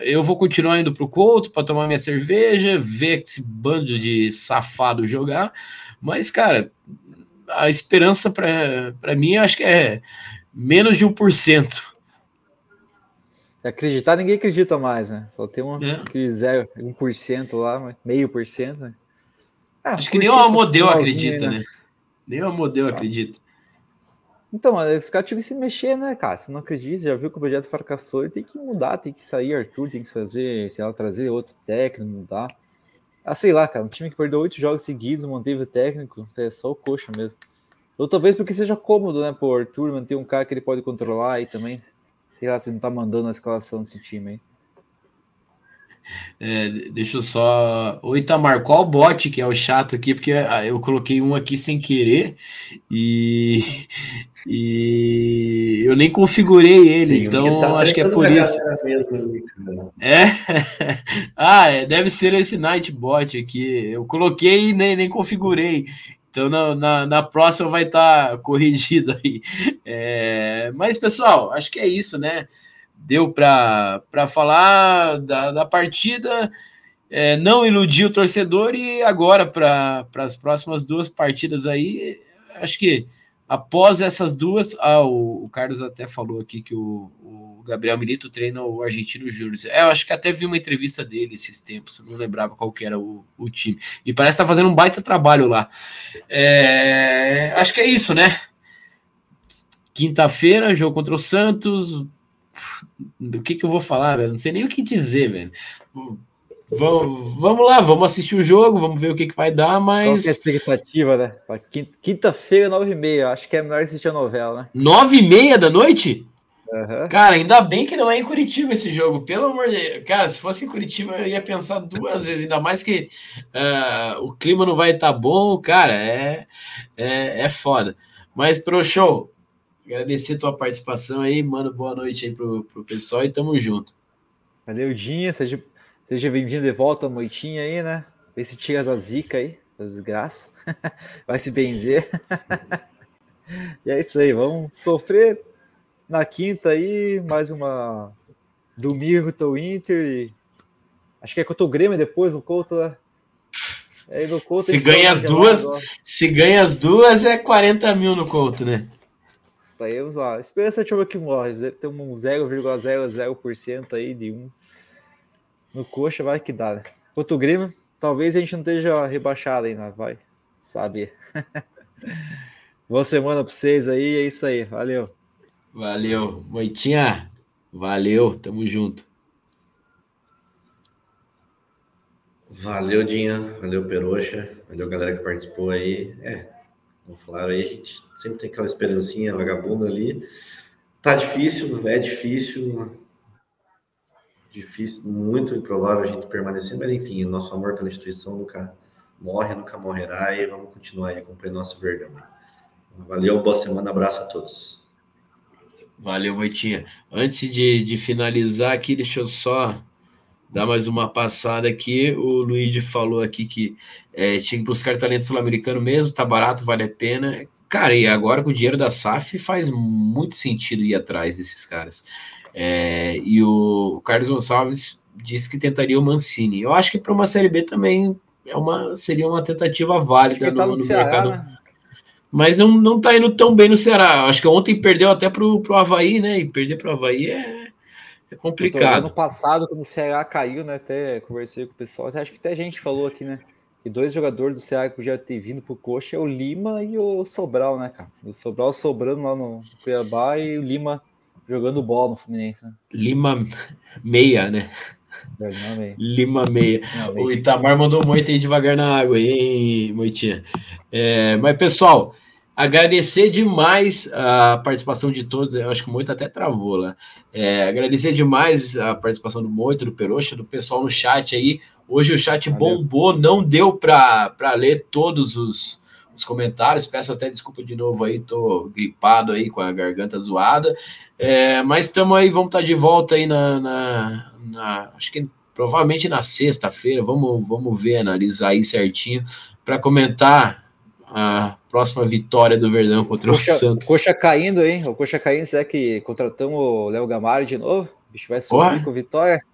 Eu vou continuar indo pro Couto para tomar minha cerveja, ver esse bando de safado jogar, mas, cara, a esperança para mim, acho que é menos de 1%. Acreditar, ninguém acredita mais, né? Só tem um é. que zero, 1% lá, meio por cento, né? Ah, Acho que nem o modelo acredita, né? né? Nem o modelo tá. acredita. Então, os caras tinham que se mexer, né, cara? Se não acredita, já viu que o projeto fracassou, ele tem que mudar, tem que sair Arthur, tem que fazer, sei lá, trazer outro técnico, mudar. Ah, sei lá, cara, um time que perdeu oito jogos seguidos, manteve o técnico, é só o coxa mesmo. Ou talvez porque seja cômodo, né, pro Arthur manter um cara que ele pode controlar aí também. Sei lá, você não tá mandando a escalação desse time aí. É, deixa eu só. O Itamar, qual bot que é o chato aqui? Porque ah, eu coloquei um aqui sem querer e, <laughs> e eu nem configurei ele, Sim, então tá acho que é por isso. é? <laughs> ah, é, deve ser esse Nightbot aqui. Eu coloquei e nem, nem configurei. Então na, na, na próxima vai estar tá corrigido aí. É, mas, pessoal, acho que é isso, né? Deu para falar da, da partida, é, não iludir o torcedor e agora para as próximas duas partidas aí, acho que após essas duas, ah, o, o Carlos até falou aqui que o Gabriel Milito treina o Argentino Júnior. É, eu acho que até vi uma entrevista dele esses tempos, não lembrava qual que era o, o time. E parece estar tá fazendo um baita trabalho lá. É, acho que é isso, né? Quinta-feira, jogo contra o Santos. Do que, que eu vou falar, velho? Não sei nem o que dizer, velho. Vamos, vamos lá, vamos assistir o jogo, vamos ver o que, que vai dar, mas. Qual que é a expectativa, né? Quinta-feira, nove e meia. Acho que é melhor assistir a novela, né? Nove e meia da noite? Uhum. Cara, ainda bem que não é em Curitiba esse jogo, pelo amor de Deus. Cara, se fosse em Curitiba, eu ia pensar duas vezes, ainda mais que uh, o clima não vai estar tá bom, cara, é, é, é foda. Mas, pro show, agradecer tua participação aí, mano, boa noite aí pro, pro pessoal e tamo junto. Valeu, Dinha, seja, seja bem-vindo de volta à noitinha aí, né? Vê se tira essa zica aí, desgraça. <laughs> vai se benzer. <laughs> e é isso aí, vamos sofrer na quinta aí, mais uma domingo o Inter. E... Acho que é contra o Grêmio depois, no Couto, né? Aí no Couto, se ganha as duas, se ganha as duas, é 40 mil no Couto, né? Estaremos lá. Esperança de que morre. Deve ter um 0,00% aí de um. No coxa vai que dá, né? Contra o Grêmio, talvez a gente não esteja rebaixado ainda, vai saber. <laughs> Boa semana para vocês aí, é isso aí. Valeu. Valeu. Moitinha, valeu, tamo junto. Valeu, Dinha. Valeu, Peroxa. Valeu, galera que participou aí. É, vamos falar aí, a gente sempre tem aquela esperancinha vagabunda ali. Tá difícil, é difícil. difícil, muito improvável a gente permanecer, mas enfim, nosso amor pela instituição nunca morre, nunca morrerá e vamos continuar aí acompanhando nosso Verdão. Valeu, boa semana, abraço a todos. Valeu, Moitinha. Antes de, de finalizar aqui, deixa eu só dar mais uma passada aqui. O Luigi falou aqui que é, tinha que buscar talento sul-americano mesmo, tá barato, vale a pena. Cara, e agora com o dinheiro da SAF faz muito sentido ir atrás desses caras. É, e o Carlos Gonçalves disse que tentaria o Mancini. Eu acho que para uma Série B também é uma, seria uma tentativa válida no, tá no, no Ceará, mercado. Né? Mas não, não tá indo tão bem no Ceará. Acho que ontem perdeu até pro, pro Havaí, né? E perder pro Havaí é, é complicado. Ano passado, quando o Ceará caiu, né? Até conversei com o pessoal, acho que até gente falou aqui, né? Que dois jogadores do Ceará que já ter vindo pro Coxa é o Lima e o Sobral, né, cara? O Sobral sobrando lá no Cuiabá e o Lima jogando bola no Fluminense. Né? Lima meia, né? Lima meia. o Itamar mandou muito aí devagar na água, hein, Moitinha? É, mas, pessoal, agradecer demais a participação de todos. Eu acho que o Moito até travou lá. É, agradecer demais a participação do Moito, do Peroxa, do pessoal no chat aí. Hoje o chat Valeu. bombou, não deu para ler todos os, os comentários. Peço até desculpa de novo aí, tô gripado aí com a garganta zoada. É, mas estamos aí, vamos estar tá de volta aí na, na, na acho que provavelmente na sexta-feira. Vamos, vamos ver, analisar aí certinho para comentar a próxima vitória do Verdão contra coxa, o Santos. Coxa caindo, hein? O Coxa caindo, será que contratamos o Léo Gamari de novo? O bicho vai subir com vitória? <laughs>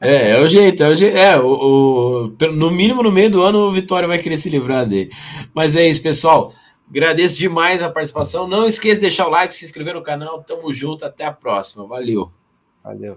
É, é o jeito, é o jeito. É, o, o, no mínimo no meio do ano o Vitória vai querer se livrar dele. Mas é isso, pessoal. Agradeço demais a participação. Não esqueça de deixar o like, se inscrever no canal. Tamo junto, até a próxima. Valeu. Valeu.